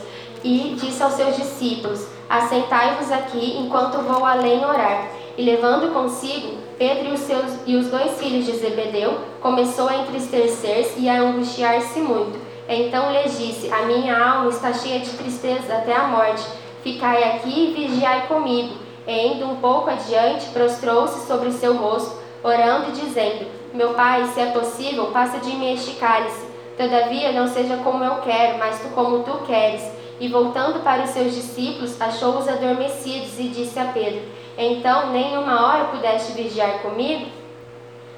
S4: e disse aos seus discípulos: Assentai-vos aqui enquanto vou além orar. E levando consigo Pedro e os, seus, e os dois filhos de Zebedeu, começou a entristecer-se e a angustiar-se muito. Então lhes disse: A minha alma está cheia de tristeza até a morte. Ficai aqui e vigiai comigo. E indo um pouco adiante, prostrou-se sobre o seu rosto, orando e dizendo: Meu pai, se é possível, passa de mim este cálice. Todavia, não seja como eu quero, mas tu como tu queres. E voltando para os seus discípulos, achou-os adormecidos e disse a Pedro: Então, nem uma hora pudeste vigiar comigo?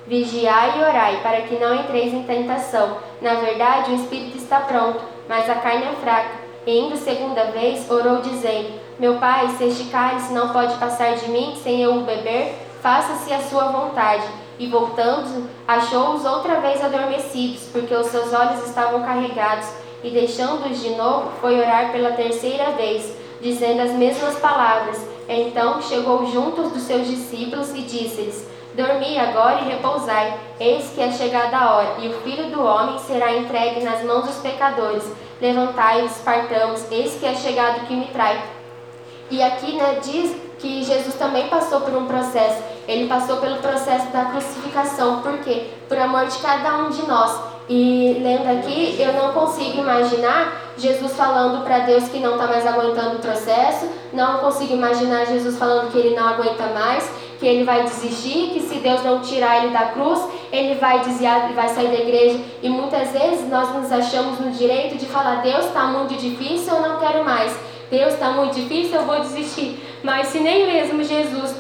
S4: Vigiai e orai, para que não entreis em tentação. Na verdade, o espírito está pronto, mas a carne é fraca. E indo segunda vez, orou, dizendo: Meu pai, se este cálice não pode passar de mim sem eu o beber, faça-se a sua vontade. E voltando, achou-os outra vez adormecidos, porque os seus olhos estavam carregados. E deixando-os de novo, foi orar pela terceira vez, dizendo as mesmas palavras. Então chegou junto dos seus discípulos e disse-lhes: Dormi agora e repousai, eis que é chegada a hora, e o filho do homem será entregue nas mãos dos pecadores. Levantai-vos, partamos, eis que é chegado o que me trai. E aqui né, diz que Jesus também passou por um processo. Ele passou pelo processo da crucificação. Por quê? Por amor de cada um de nós. E lendo aqui, eu não consigo imaginar Jesus falando para Deus que não está mais aguentando o processo, não consigo imaginar Jesus falando que ele não aguenta mais, que ele vai desistir, que se Deus não tirar ele da cruz, ele vai desviar vai sair da igreja. E muitas vezes nós nos achamos no direito de falar: Deus está muito difícil, eu não quero mais. Deus está muito difícil, eu vou desistir. Mas se nem mesmo Jesus,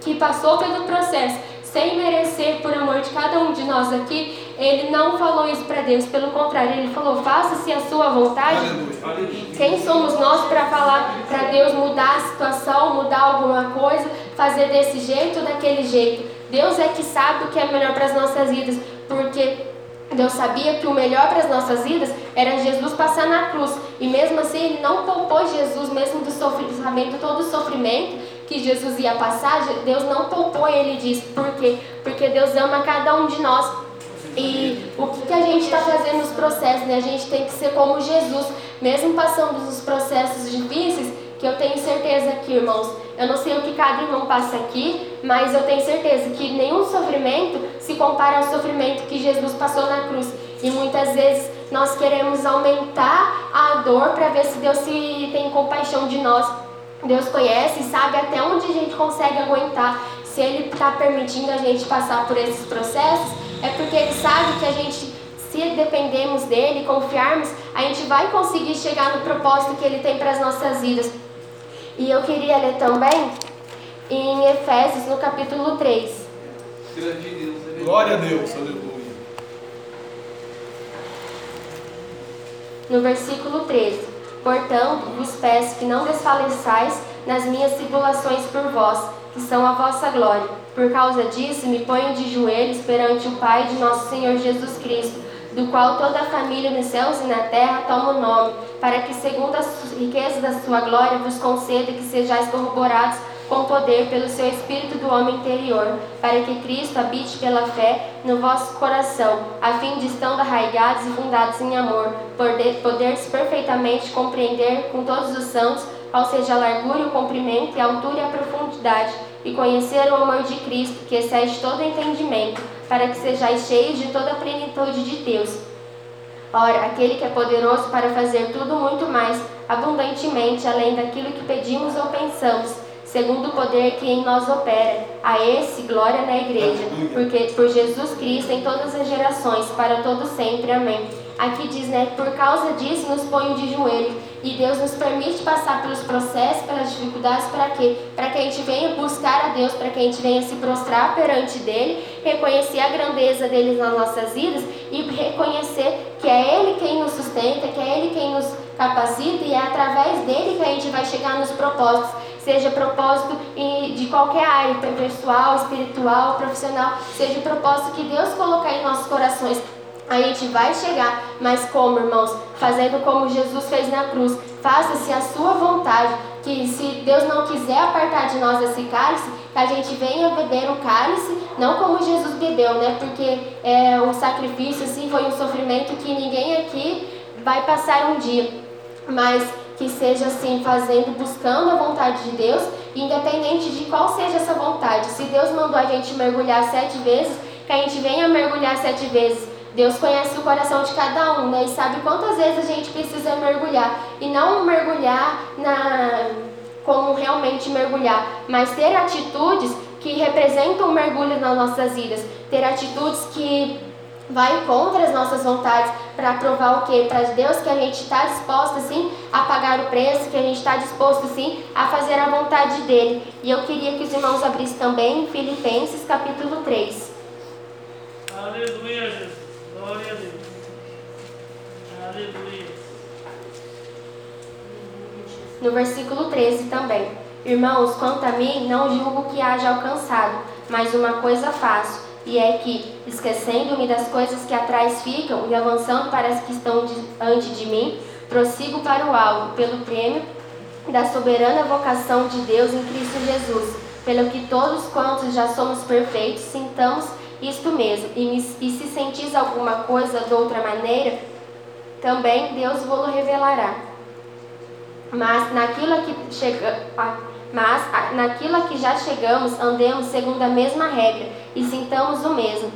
S4: que passou pelo processo, sem merecer por amor de cada um de nós aqui, ele não falou isso para Deus, pelo contrário, ele falou: faça-se a sua vontade. Quem somos nós para falar para Deus mudar a situação, mudar alguma coisa, fazer desse jeito ou daquele jeito? Deus é que sabe o que é melhor para as nossas vidas, porque Deus sabia que o melhor para as nossas vidas era Jesus passar na cruz. E mesmo assim, Ele não poupou Jesus, mesmo do sofrimento, todo o sofrimento que Jesus ia passar, Deus não poupou ele disso. Por quê? Porque Deus ama cada um de nós. E o que, que a gente está fazendo nos processos? Né? A gente tem que ser como Jesus, mesmo passando nos processos difíceis, tenho certeza que, irmãos, eu não sei o que cada irmão passa aqui, mas eu tenho certeza que nenhum sofrimento se compara ao sofrimento que Jesus passou na cruz. E muitas vezes nós queremos aumentar a dor para ver se Deus se tem compaixão de nós. Deus conhece e sabe até onde a gente consegue aguentar. Se Ele está permitindo a gente passar por esses processos, é porque Ele sabe que a gente, se dependemos dEle, confiarmos, a gente vai conseguir chegar no propósito que Ele tem para as nossas vidas. E eu queria ler também em Efésios, no capítulo 3.
S1: Glória a Deus, aleluia.
S4: No versículo 13: Portanto, vos peço que não desfaleçais nas minhas tribulações por vós, que são a vossa glória. Por causa disso, me ponho de joelhos perante o Pai de nosso Senhor Jesus Cristo, do qual toda a família nos céus e na terra toma o nome, para que, segundo as riquezas da sua glória, vos conceda que sejais corroborados com poder pelo seu espírito do homem interior, para que Cristo habite pela fé no vosso coração, a fim de estando arraigados e fundados em amor, poder, poder-se perfeitamente compreender com todos os santos qual seja a largura, o comprimento e a altura e a profundidade, e conhecer o amor de Cristo, que excede todo entendimento, para que sejais cheios de toda a plenitude de Deus. Ora, aquele que é poderoso para fazer tudo muito mais abundantemente, além daquilo que pedimos ou pensamos, segundo o poder que em nós opera. A esse, glória na igreja, porque por Jesus Cristo em todas as gerações, para todo sempre. Amém. Aqui diz, né, por causa disso nos põe de joelho e Deus nos permite passar pelos processos, pelas dificuldades, para quê? Para que a gente venha buscar a Deus, para que a gente venha se prostrar perante dele, reconhecer a grandeza dele nas nossas vidas e reconhecer que é ele quem nos sustenta, que é ele quem nos capacita e é através dele que a gente vai chegar nos propósitos seja propósito de qualquer área, pessoal, espiritual, profissional, seja o propósito que Deus colocar em nossos corações. A gente vai chegar, mas como, irmãos? Fazendo como Jesus fez na cruz. Faça-se a sua vontade, que se Deus não quiser apartar de nós esse cálice, que a gente venha beber o cálice, não como Jesus bebeu, né? Porque é, o sacrifício, assim, foi um sofrimento que ninguém aqui vai passar um dia. Mas que seja assim, fazendo, buscando a vontade de Deus, independente de qual seja essa vontade. Se Deus mandou a gente mergulhar sete vezes, que a gente venha mergulhar sete vezes Deus conhece o coração de cada um, né? E sabe quantas vezes a gente precisa mergulhar. E não mergulhar na como realmente mergulhar, mas ter atitudes que representam o mergulho nas nossas vidas. Ter atitudes que vai contra as nossas vontades para provar o quê? Para Deus que a gente está disposto sim a pagar o preço, que a gente está disposto sim a fazer a vontade dele. E eu queria que os irmãos abrissem também Filipenses capítulo 3.
S5: Aleluia, Jesus. Glória a Deus. Aleluia.
S4: No versículo 13 também. Irmãos, quanto a mim, não julgo que haja alcançado, mas uma coisa faço, e é que, esquecendo-me das coisas que atrás ficam e avançando para as que estão diante de mim, prossigo para o alvo, pelo prêmio da soberana vocação de Deus em Cristo Jesus, pelo que todos quantos já somos perfeitos, sintamos isto mesmo, e, me, e se sentis alguma coisa de outra maneira, também Deus vos revelará. Mas naquilo que chega, mas naquilo que já chegamos, andemos segundo a mesma regra e sintamos o mesmo.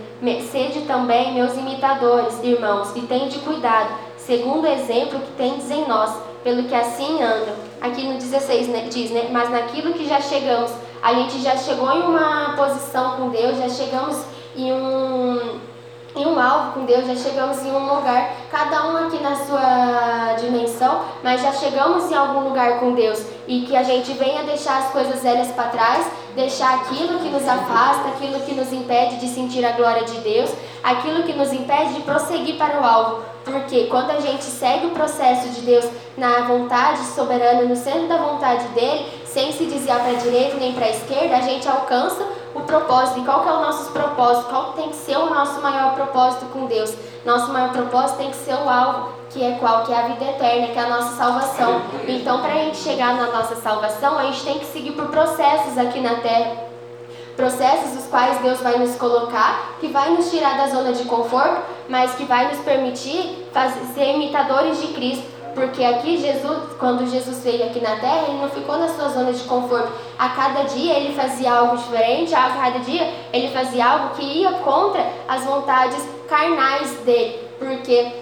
S4: Sede também meus imitadores, irmãos, e tende cuidado, segundo o exemplo que tendes em nós, pelo que assim andam. Aqui no 16 né, diz, né? Mas naquilo que já chegamos, a gente já chegou em uma posição com Deus, já chegamos em um, em um alvo com Deus, já chegamos em um lugar, cada um aqui na sua dimensão, mas já chegamos em algum lugar com Deus e que a gente venha deixar as coisas velhas para trás, deixar aquilo que nos afasta, aquilo que nos impede de sentir a glória de Deus, aquilo que nos impede de prosseguir para o alvo. Porque quando a gente segue o processo de Deus na vontade soberana, no centro da vontade dele, sem se desviar para a direita nem para a esquerda, a gente alcança o propósito. E qual que é o nosso propósito? Qual tem que ser o nosso maior propósito com Deus? Nosso maior propósito tem que ser o alvo, que é qual? Que é a vida eterna, que é a nossa salvação. Então, para a gente chegar na nossa salvação, a gente tem que seguir por processos aqui na Terra. Processos os quais Deus vai nos colocar, que vai nos tirar da zona de conforto, mas que vai nos permitir fazer, ser imitadores de Cristo porque aqui Jesus, quando Jesus veio aqui na terra, ele não ficou na sua zona de conforto. A cada dia ele fazia algo diferente, a cada dia ele fazia algo que ia contra as vontades carnais dele. Porque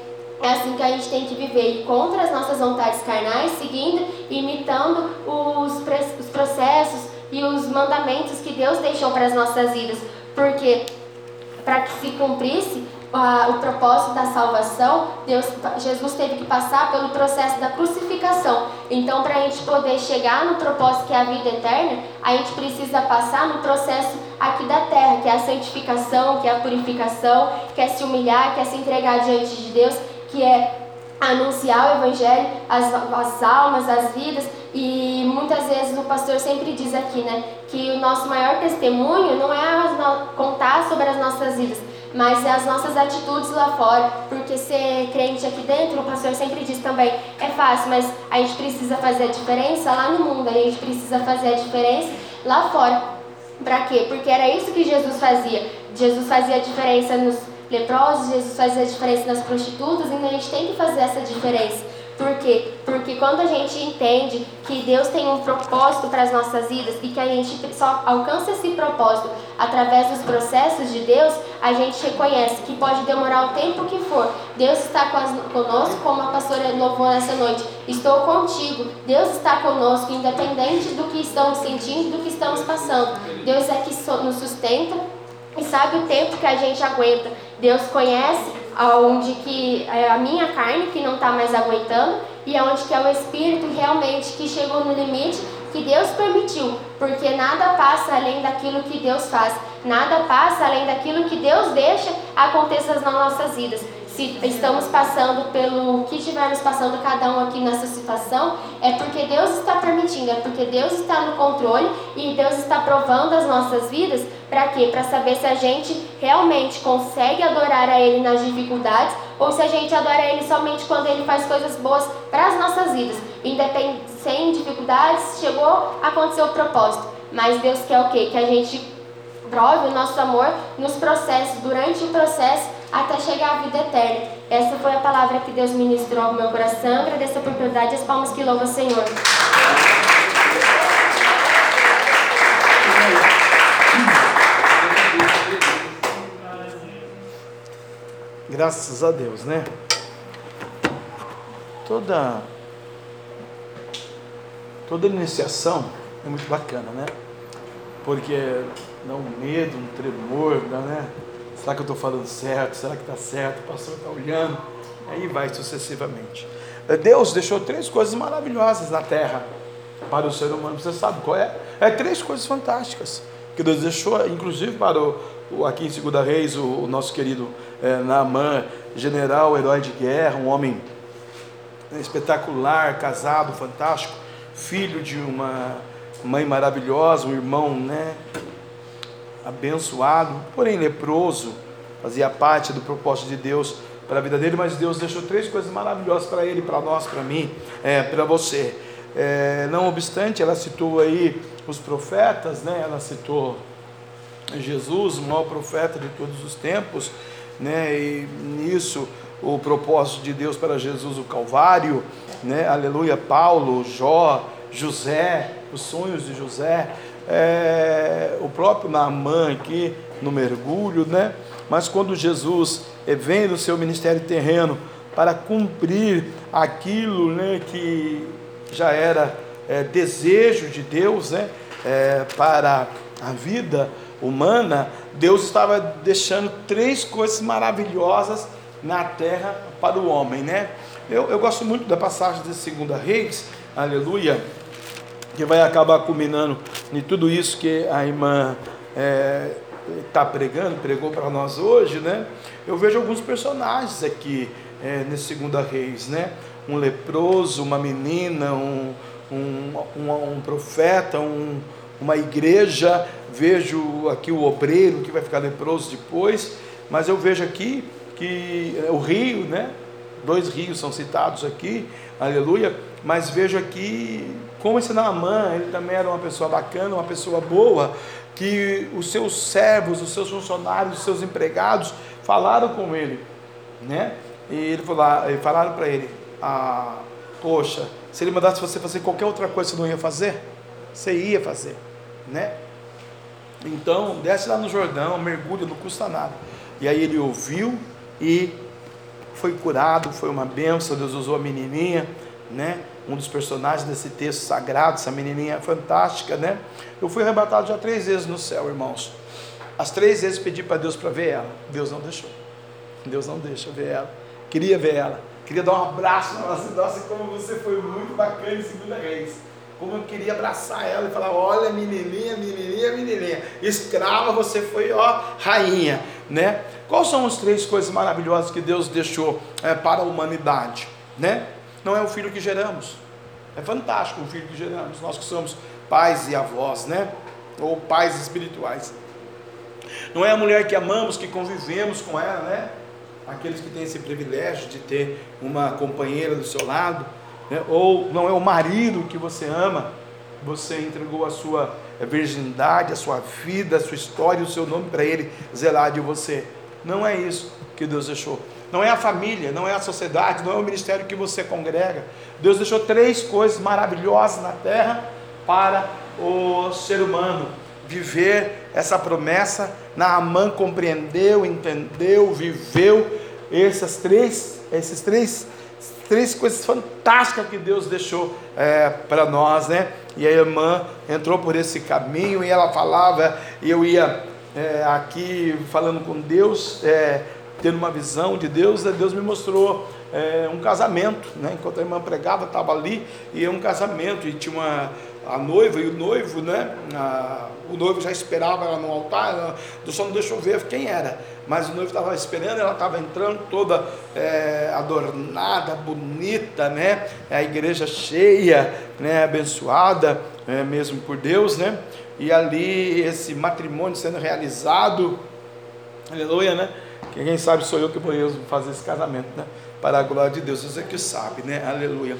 S4: é assim que a gente tem que viver, contra as nossas vontades carnais, seguindo imitando os, os processos e os mandamentos que Deus deixou para as nossas vidas. Porque para que se cumprisse o propósito da salvação, Deus, Jesus teve que passar pelo processo da crucificação. Então, para a gente poder chegar no propósito que é a vida eterna, a gente precisa passar no processo aqui da terra, que é a santificação, que é a purificação, que é se humilhar, que é se entregar diante de Deus, que é anunciar o evangelho, as, as almas, as vidas. E muitas vezes o pastor sempre diz aqui, né, que o nosso maior testemunho não é contar sobre as nossas vidas, mas as nossas atitudes lá fora, porque ser crente aqui dentro, o pastor sempre diz também, é fácil, mas a gente precisa fazer a diferença lá no mundo, a gente precisa fazer a diferença lá fora. Para quê? Porque era isso que Jesus fazia. Jesus fazia a diferença nos leprosos, Jesus fazia a diferença nas prostitutas, então a gente tem que fazer essa diferença. Por quê? Porque quando a gente entende que Deus tem um propósito para as nossas vidas e que a gente só alcança esse propósito através dos processos de Deus, a gente reconhece que pode demorar o tempo que for. Deus está conosco, como a pastora louvou nessa noite. Estou contigo. Deus está conosco, independente do que estamos sentindo, do que estamos passando. Deus é que nos sustenta e sabe o tempo que a gente aguenta. Deus conhece aonde que é a minha carne que não está mais aguentando e aonde que é o espírito realmente que chegou no limite que Deus permitiu, porque nada passa além daquilo que Deus faz, nada passa além daquilo que Deus deixa acontecer nas nossas vidas se estamos passando pelo que estivermos passando cada um aqui nessa situação, é porque Deus está permitindo, é porque Deus está no controle e Deus está provando as nossas vidas para quê? Para saber se a gente realmente consegue adorar a Ele nas dificuldades ou se a gente adora Ele somente quando Ele faz coisas boas para as nossas vidas. Independ sem dificuldades, chegou, aconteceu o propósito. Mas Deus quer o quê? Que a gente prove o nosso amor nos processos, durante o processo, até chegar à vida eterna. Essa foi a palavra que Deus ministrou ao meu coração. Agradeço a oportunidade e as palmas que louvam o Senhor.
S1: Graças a Deus, né? Toda toda iniciação é muito bacana, né? Porque dá um medo, um tremor, dá, né? Será que eu estou falando certo? Será que está certo? O pastor está olhando. Aí vai sucessivamente. Deus deixou três coisas maravilhosas na terra para o ser humano. Você sabe qual é? É três coisas fantásticas que Deus deixou, inclusive para o, o aqui em Segunda Reis, o, o nosso querido é, Naaman, general, herói de guerra, um homem espetacular, casado, fantástico, filho de uma mãe maravilhosa, um irmão, né, abençoado, porém leproso, fazia parte do propósito de Deus para a vida dele, mas Deus deixou três coisas maravilhosas para ele, para nós, para mim, é, para você. É, não obstante, ela citou aí os profetas, né? ela citou Jesus, o maior profeta de todos os tempos, né? e nisso o propósito de Deus para Jesus, o Calvário, né? aleluia, Paulo, Jó, José, os sonhos de José, é, o próprio Naamã aqui no mergulho, né? Mas quando Jesus vem do seu ministério terreno para cumprir aquilo né, que já era é, desejo de Deus né, é, para a vida humana, Deus estava deixando três coisas maravilhosas na terra para o homem. Né? Eu, eu gosto muito da passagem de Segunda Reis, aleluia, que vai acabar culminando em tudo isso que a irmã está é, pregando, pregou para nós hoje, né? Eu vejo alguns personagens aqui é, nesse Segunda Reis, né? Um leproso, uma menina, um, um, um, um profeta, um, uma igreja, vejo aqui o obreiro que vai ficar leproso depois, mas eu vejo aqui que é, o rio, né? Dois rios são citados aqui, aleluia, mas vejo aqui como esse Naamã, ele também era uma pessoa bacana, uma pessoa boa, que os seus servos, os seus funcionários, os seus empregados falaram com ele, né? E ele falou, falaram para ele: ah, Poxa, se ele mandasse você fazer qualquer outra coisa, você não ia fazer? Você ia fazer, né? Então, desce lá no Jordão, mergulha, não custa nada. E aí ele ouviu e foi curado, foi uma benção. Deus usou a menininha, né? Um dos personagens desse texto sagrado, essa menininha fantástica, né? Eu fui arrebatado já três vezes no céu, irmãos. As três vezes pedi para Deus para ver ela. Deus não deixou. Deus não deixa ver ela. Queria ver ela. Queria dar um abraço nela. Assim, Nossa, como você foi muito bacana em segunda vez. Como eu queria abraçar ela e falar: Olha, menininha, menininha, menininha. Escrava, você foi, ó, rainha, né? Quais são as três coisas maravilhosas que Deus deixou é, para a humanidade, né? Não é o filho que geramos. É fantástico o filho que geramos, nós que somos pais e avós, né? Ou pais espirituais. Não é a mulher que amamos, que convivemos com ela, né? Aqueles que têm esse privilégio de ter uma companheira do seu lado, né? ou não é o marido que você ama, você entregou a sua virgindade, a sua vida, a sua história, o seu nome para ele zelar de você. Não é isso que Deus deixou. Não é a família, não é a sociedade, não é o ministério que você congrega. Deus deixou três coisas maravilhosas na terra para o ser humano viver essa promessa. Naamã compreendeu, entendeu, viveu essas três, esses três, três coisas fantásticas que Deus deixou é, para nós, né? E a irmã entrou por esse caminho e ela falava, e eu ia é, aqui falando com Deus, é, tendo uma visão de Deus, Deus me mostrou é, um casamento, né? Enquanto a irmã pregava, estava ali e é um casamento e tinha uma a noiva e o noivo, né? A, o noivo já esperava ela no altar, ela, só não deixou ver quem era, mas o noivo estava esperando, ela estava entrando toda é, adornada, bonita, né? A igreja cheia, né? Abençoada, é, mesmo por Deus, né? E ali esse matrimônio sendo realizado, aleluia, né? Quem sabe sou eu que vou fazer esse casamento, né? Para a glória de Deus, você que sabe, né? Aleluia.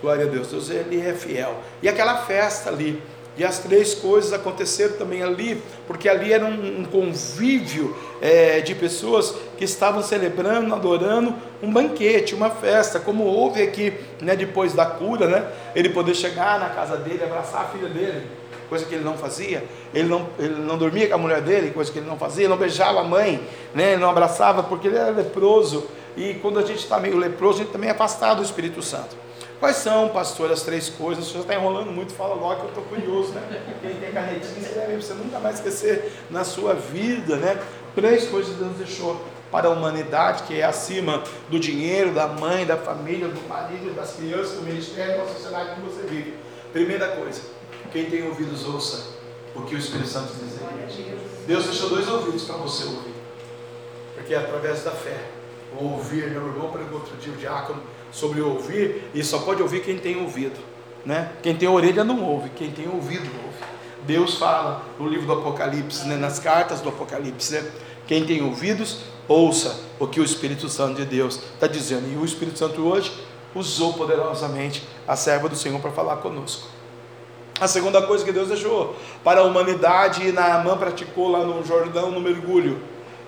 S1: Glória a Deus. Deus ele é fiel. E aquela festa ali, e as três coisas aconteceram também ali, porque ali era um, um convívio é, de pessoas que estavam celebrando, adorando um banquete, uma festa, como houve aqui, né, depois da cura, né, ele poder chegar na casa dele, abraçar a filha dele, coisa que ele não fazia, ele não, ele não dormia com a mulher dele, coisa que ele não fazia, não beijava a mãe, né, ele não abraçava, porque ele era leproso, e quando a gente está meio leproso, a gente também é afastado do Espírito Santo. Quais são, pastor, as três coisas? O senhor está enrolando muito, fala logo que eu estou curioso, né? Quem tem canetinha, você deve você nunca mais esquecer na sua vida, né? Três coisas Deus deixou para a humanidade, que é acima do dinheiro, da mãe, da família, do marido, das crianças, do ministério, da sociedade que você vive. Primeira coisa, quem tem ouvidos, ouça o que o Espírito Santo diz. Deus deixou dois ouvidos para você ouvir, porque é através da fé. O ouvir, meu irmão pregou outro dia, o diácono, sobre ouvir, e só pode ouvir quem tem ouvido. Né? Quem tem orelha não ouve, quem tem ouvido ouve. Deus fala no livro do Apocalipse, né? nas cartas do Apocalipse, né? quem tem ouvidos, ouça o que o Espírito Santo de Deus está dizendo. E o Espírito Santo hoje usou poderosamente a serva do Senhor para falar conosco. A segunda coisa que Deus deixou para a humanidade, e Naamã praticou lá no Jordão, no mergulho,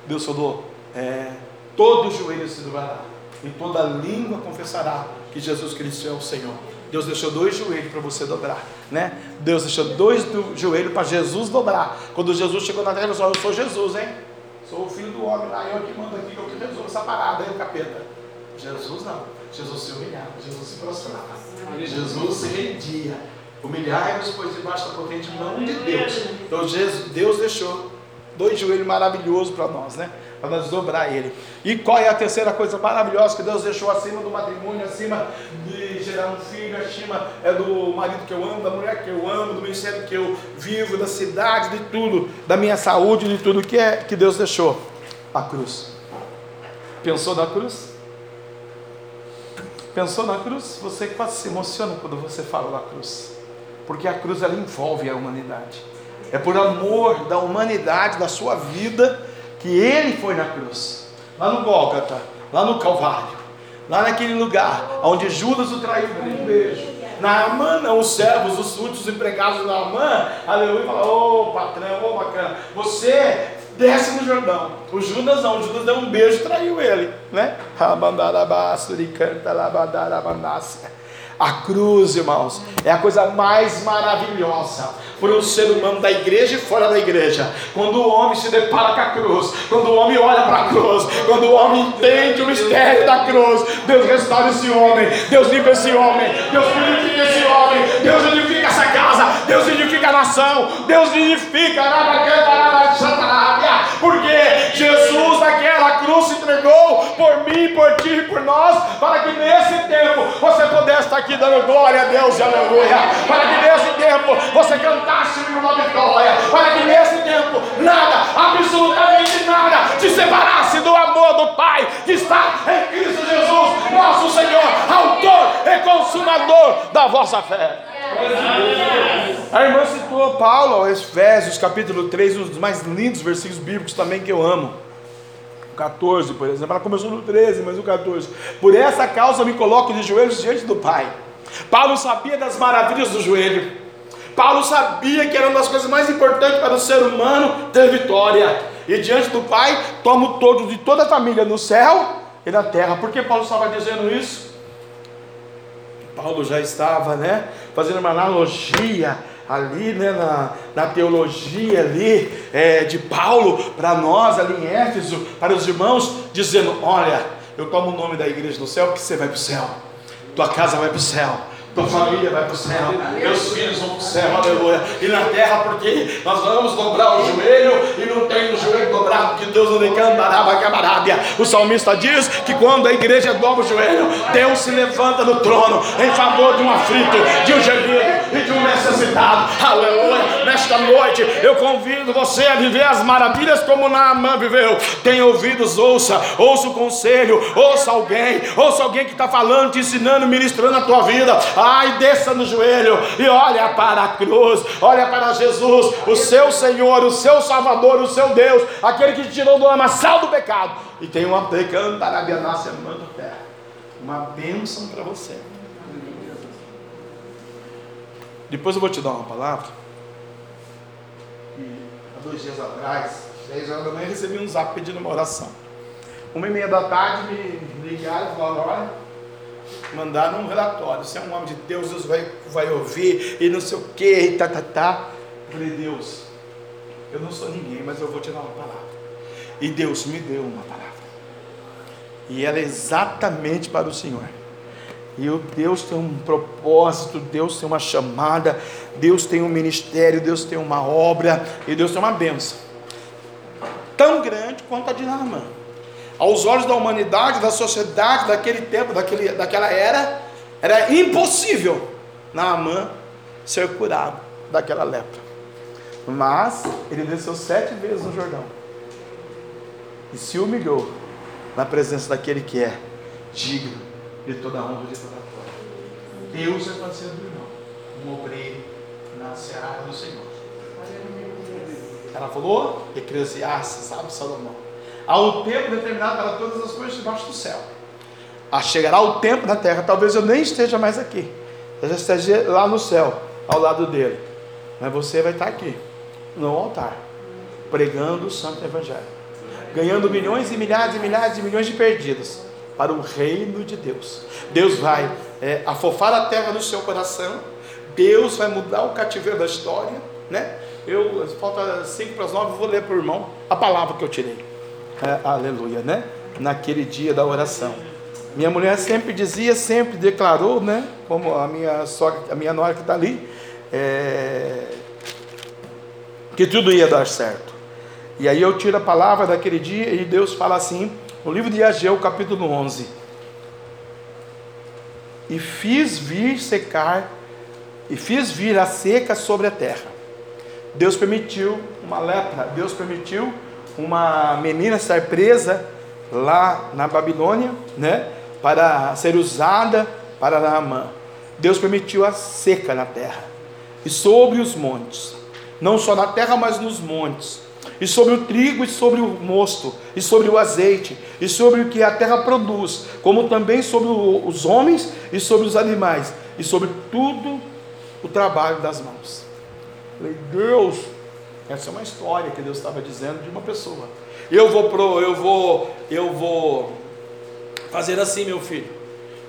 S1: Deus falou: é, todo joelho se dobrará e toda língua confessará que Jesus Cristo é o Senhor. Deus deixou dois joelhos para você dobrar, né? Deus deixou dois do joelhos para Jesus dobrar. Quando Jesus chegou na terra, ele falou: Eu sou Jesus, hein? Sou o filho do homem lá, eu que mando aqui, eu que resolvo essa parada aí, o capeta. Jesus não. Jesus se humilhava, Jesus se prostrava, Jesus se rendia. Humilhar-vos, pois debaixo da potente mão de Deus. Então Deus deixou dois joelhos maravilhosos para nós, né? para nós dobrar ele. E qual é a terceira coisa maravilhosa que Deus deixou acima do matrimônio, acima de gerar um filho, acima é do marido que eu amo, da mulher que eu amo, do ministério que eu vivo, da cidade, de tudo, da minha saúde, de tudo que é que Deus deixou? A cruz. Pensou na cruz? Pensou na cruz? Você quase se emociona quando você fala da cruz. Porque a cruz ela envolve a humanidade. É por amor da humanidade, da sua vida, que ele foi na cruz, lá no Gólgota, lá no Calvário, lá naquele lugar onde Judas o traiu com um beijo. Naamã, não, os servos, os súditos, os empregados de Naamã, aleluia, fala, ô oh, patrão, ô oh, bacana, você desce no Jordão. O Judas não, o Judas deu um beijo e traiu ele, né? A cruz, irmãos, é a coisa mais maravilhosa por um ser humano da igreja e fora da igreja. Quando o homem se depara com a cruz, quando o homem olha para a cruz, quando o homem entende o mistério da cruz, Deus restaura esse homem, Deus limpa esse homem, Deus purifica esse homem, Deus edifica essa casa, Deus edifica a nação, Deus edifica porque Jesus naquela cruz se entregou por mim, por ti e por nós, para que nesse tempo você pudesse estar aqui dando glória a Deus e aleluia, para que nesse tempo você cantar nasce uma vitória, para que nesse tempo nada, absolutamente nada, te separasse do amor do Pai que está em Cristo Jesus, nosso Senhor, autor e consumador da vossa fé. A irmã citou Paulo, Efésios capítulo 3, um dos mais lindos versículos bíblicos também que eu amo. 14, por exemplo, ela começou no 13, mas o 14. Por essa causa me coloco de joelhos diante do Pai. Paulo sabia das maravilhas do joelho. Paulo sabia que era uma das coisas mais importantes para o ser humano ter vitória. E diante do Pai, tomo todos de toda a família no céu e na terra. Por que Paulo estava dizendo isso? Paulo já estava, né, fazendo uma analogia ali, né, na, na teologia ali é, de Paulo para nós ali em Éfeso, para os irmãos, dizendo: Olha, eu tomo o nome da igreja do céu, que você vai para o céu, tua casa vai para o céu tua família vai para o céu, meus filhos vão para o céu, aleluia. E na terra, porque nós vamos dobrar o joelho e não tem o joelho dobrado, que Deus não decantará, camarábia. O salmista diz que quando a igreja dobra o joelho, Deus se levanta no trono em favor de um aflito, de um gemido e de um necessitado, aleluia. Nesta noite eu convido você a viver as maravilhas como Naamã viveu. Tem ouvidos, ouça, ouça o conselho, ouça alguém, ouça alguém que está falando, te ensinando, ministrando a tua vida Ai, desça no joelho e olha para a cruz, olha para Jesus, o seu Senhor, o seu Salvador, o seu Deus, aquele que te tirou do lamaçal do pecado. E tem uma cantarabia-nasce manda terra. Uma bênção para você. Depois eu vou te dar uma palavra. E há dois dias atrás, dez horas da manhã, recebi um zap pedindo uma oração. Uma e meia da tarde me ligaram e falaram, olha mandaram um relatório. Se é um homem de Deus, Deus vai, vai ouvir e não sei o que, e tá, tá, tá. Eu falei, Deus, eu não sou ninguém, mas eu vou te dar uma palavra. E Deus me deu uma palavra. E ela é exatamente para o Senhor. E o Deus tem um propósito, Deus tem uma chamada, Deus tem um ministério, Deus tem uma obra e Deus tem uma bênção. Tão grande quanto a de Naamã aos olhos da humanidade, da sociedade daquele tempo, daquele, daquela era, era impossível Naamã ser curado daquela lepra. Mas ele desceu sete vezes no Jordão e se humilhou na presença daquele que é digno de toda a honra e de toda a glória. Deus é parceiro do irmão, um obreiro na seara do Senhor. Ela falou, Eclesiastes, sabe Salomão? Há um tempo determinado para todas as coisas debaixo do céu. Ah, chegará o tempo na terra, talvez eu nem esteja mais aqui. Eu já esteja lá no céu, ao lado dele. Mas você vai estar aqui, no altar, pregando o Santo Evangelho. Ganhando milhões e milhares e milhares e milhões de perdidos para o reino de Deus. Deus vai é, afofar a terra no seu coração. Deus vai mudar o cativeiro da história, né? Eu, falta cinco para as nove, vou ler para o irmão a palavra que eu tirei aleluia, né? Naquele dia da oração. Minha mulher sempre dizia, sempre declarou, né? Como a minha sogra, a minha nora que está ali, é, que tudo ia dar certo. E aí eu tiro a palavra daquele dia e Deus fala assim, no livro de Ageu, capítulo 11: E fiz vir secar, e fiz vir a seca sobre a terra. Deus permitiu uma lepra, Deus permitiu uma menina estar presa lá na Babilônia, né, para ser usada para Naamã. Deus permitiu a seca na terra e sobre os montes, não só na terra, mas nos montes, e sobre o trigo e sobre o mosto, e sobre o azeite, e sobre o que a terra produz, como também sobre os homens e sobre os animais, e sobre tudo o trabalho das mãos. Falei, Deus, essa é uma história que Deus estava dizendo de uma pessoa. Eu vou pro, eu vou, eu vou fazer assim, meu filho.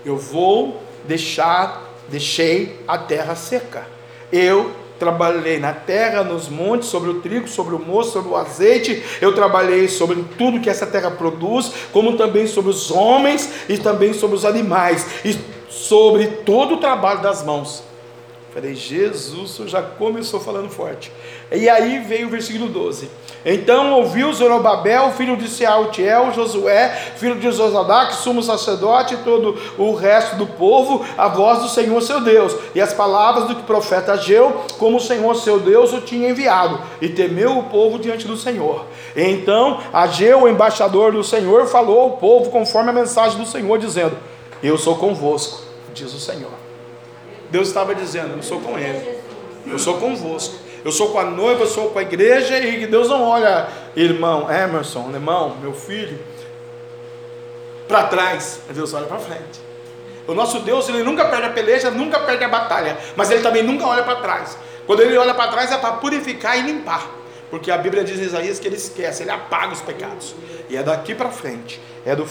S1: Eu vou deixar, deixei a terra seca. Eu trabalhei na terra, nos montes, sobre o trigo, sobre o moço, sobre o azeite. Eu trabalhei sobre tudo que essa terra produz, como também sobre os homens e também sobre os animais e sobre todo o trabalho das mãos. Falei, Jesus, já começou falando forte. E aí veio o versículo 12. Então ouviu Zorobabel, filho de Sealtiel, Josué, filho de Zosadac, sumo sacerdote, e todo o resto do povo, a voz do Senhor seu Deus, e as palavras do profeta Ageu, como o Senhor seu Deus o tinha enviado, e temeu o povo diante do Senhor. Então Ageu, o embaixador do Senhor, falou ao povo conforme a mensagem do Senhor, dizendo: Eu sou convosco, diz o Senhor. Deus estava dizendo: Eu sou com ele, eu sou convosco, eu sou com a noiva, eu sou com a igreja, e que Deus não olha, irmão Emerson, irmão, meu filho, para trás, Deus olha para frente. O nosso Deus, ele nunca perde a peleja, nunca perde a batalha, mas ele também nunca olha para trás. Quando ele olha para trás é para purificar e limpar. porque a Bíblia diz em Isaías que ele esquece, ele apaga os pecados. E é daqui para frente, é do,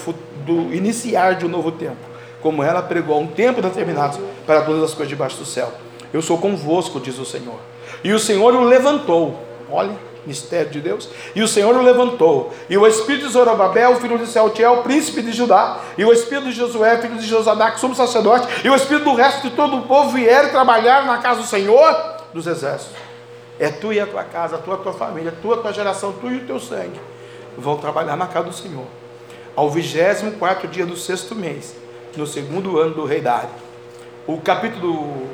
S1: do iniciar de um novo tempo, como ela pregou um tempo determinado para todas as coisas debaixo do céu. Eu sou convosco, diz o Senhor. E o Senhor o levantou. Olha, mistério de Deus. E o Senhor o levantou. E o espírito de Zorobabel, filho de Sealtiel, príncipe de Judá, e o espírito de Josué, filho de Josadac, sumo sacerdote, e o espírito do resto de todo o povo vieram trabalhar na casa do Senhor dos exércitos. É tu e a tua casa, a tua, a tua família, a tua, a tua geração, tu e o teu sangue vão trabalhar na casa do Senhor. Ao 24 dia do sexto mês, no segundo ano do rei Dário. O capítulo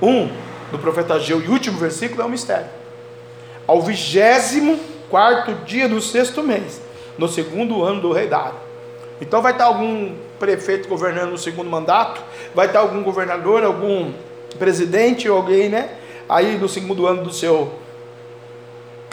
S1: 1 do profeta Ageu e último versículo é um mistério ao vigésimo quarto dia do sexto mês, no segundo ano do rei Dário. Então vai estar algum prefeito governando no segundo mandato, vai estar algum governador, algum presidente, alguém, né? Aí no segundo ano do seu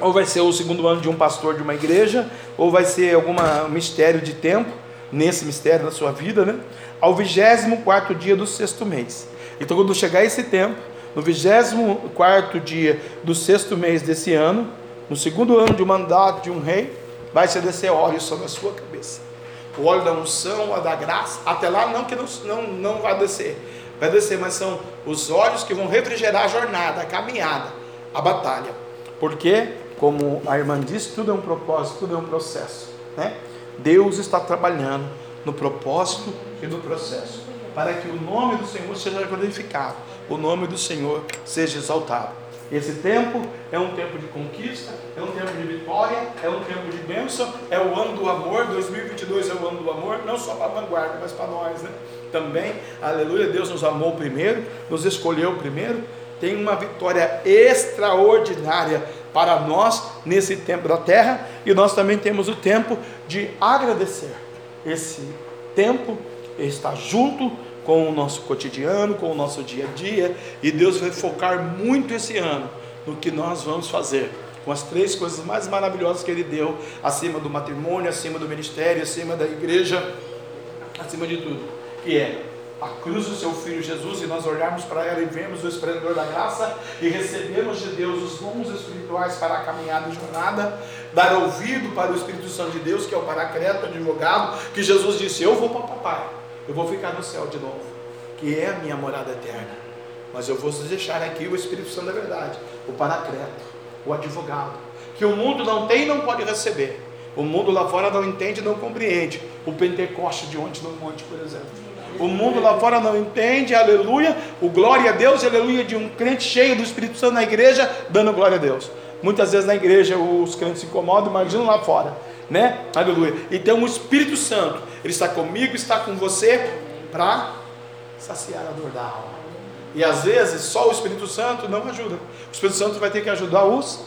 S1: ou vai ser o segundo ano de um pastor de uma igreja, ou vai ser algum mistério de tempo, nesse mistério da sua vida, né? Ao vigésimo quarto dia do sexto mês. Então, quando chegar esse tempo, no 24 dia do sexto mês desse ano, no segundo ano de mandato de um rei, vai se descer óleo sobre a sua cabeça. O óleo da unção, a da graça, até lá não que não, não, não vai descer. Vai descer, mas são os olhos que vão refrigerar a jornada, a caminhada, a batalha. Porque, como a irmã disse, tudo é um propósito, tudo é um processo. Né? Deus está trabalhando no propósito e no processo, para que o nome do Senhor seja glorificado o nome do Senhor seja exaltado. Esse tempo é um tempo de conquista, é um tempo de vitória, é um tempo de bênção, é o ano do amor. 2022 é o ano do amor, não só para a vanguarda, mas para nós, né? Também, aleluia, Deus nos amou primeiro, nos escolheu primeiro. Tem uma vitória extraordinária para nós nesse tempo da terra e nós também temos o tempo de agradecer. Esse tempo está junto com o nosso cotidiano, com o nosso dia a dia, e Deus vai focar muito esse ano no que nós vamos fazer, com as três coisas mais maravilhosas que Ele deu, acima do matrimônio, acima do ministério, acima da igreja, acima de tudo, que é a cruz do seu Filho Jesus, e nós olharmos para ela e vemos o esplendor da graça, e recebemos de Deus os dons espirituais para a caminhada e jornada, dar ouvido para o Espírito Santo de Deus, que é o paracreto, advogado, que Jesus disse: Eu vou para o papai eu vou ficar no céu de novo, que é a minha morada eterna. Mas eu vou deixar aqui o Espírito Santo da verdade, o paracreto, o advogado, que o mundo não tem e não pode receber. O mundo lá fora não entende e não compreende. O Pentecoste de ontem no monte, por exemplo. O mundo lá fora não entende, aleluia, o glória a Deus, aleluia, de um crente cheio do Espírito Santo na igreja, dando glória a Deus. Muitas vezes na igreja os crentes se incomodam, imagina lá fora né? Aleluia. Então o Espírito Santo, ele está comigo, está com você para saciar a dor da alma. E às vezes só o Espírito Santo não ajuda. O Espírito Santo vai ter que ajudar os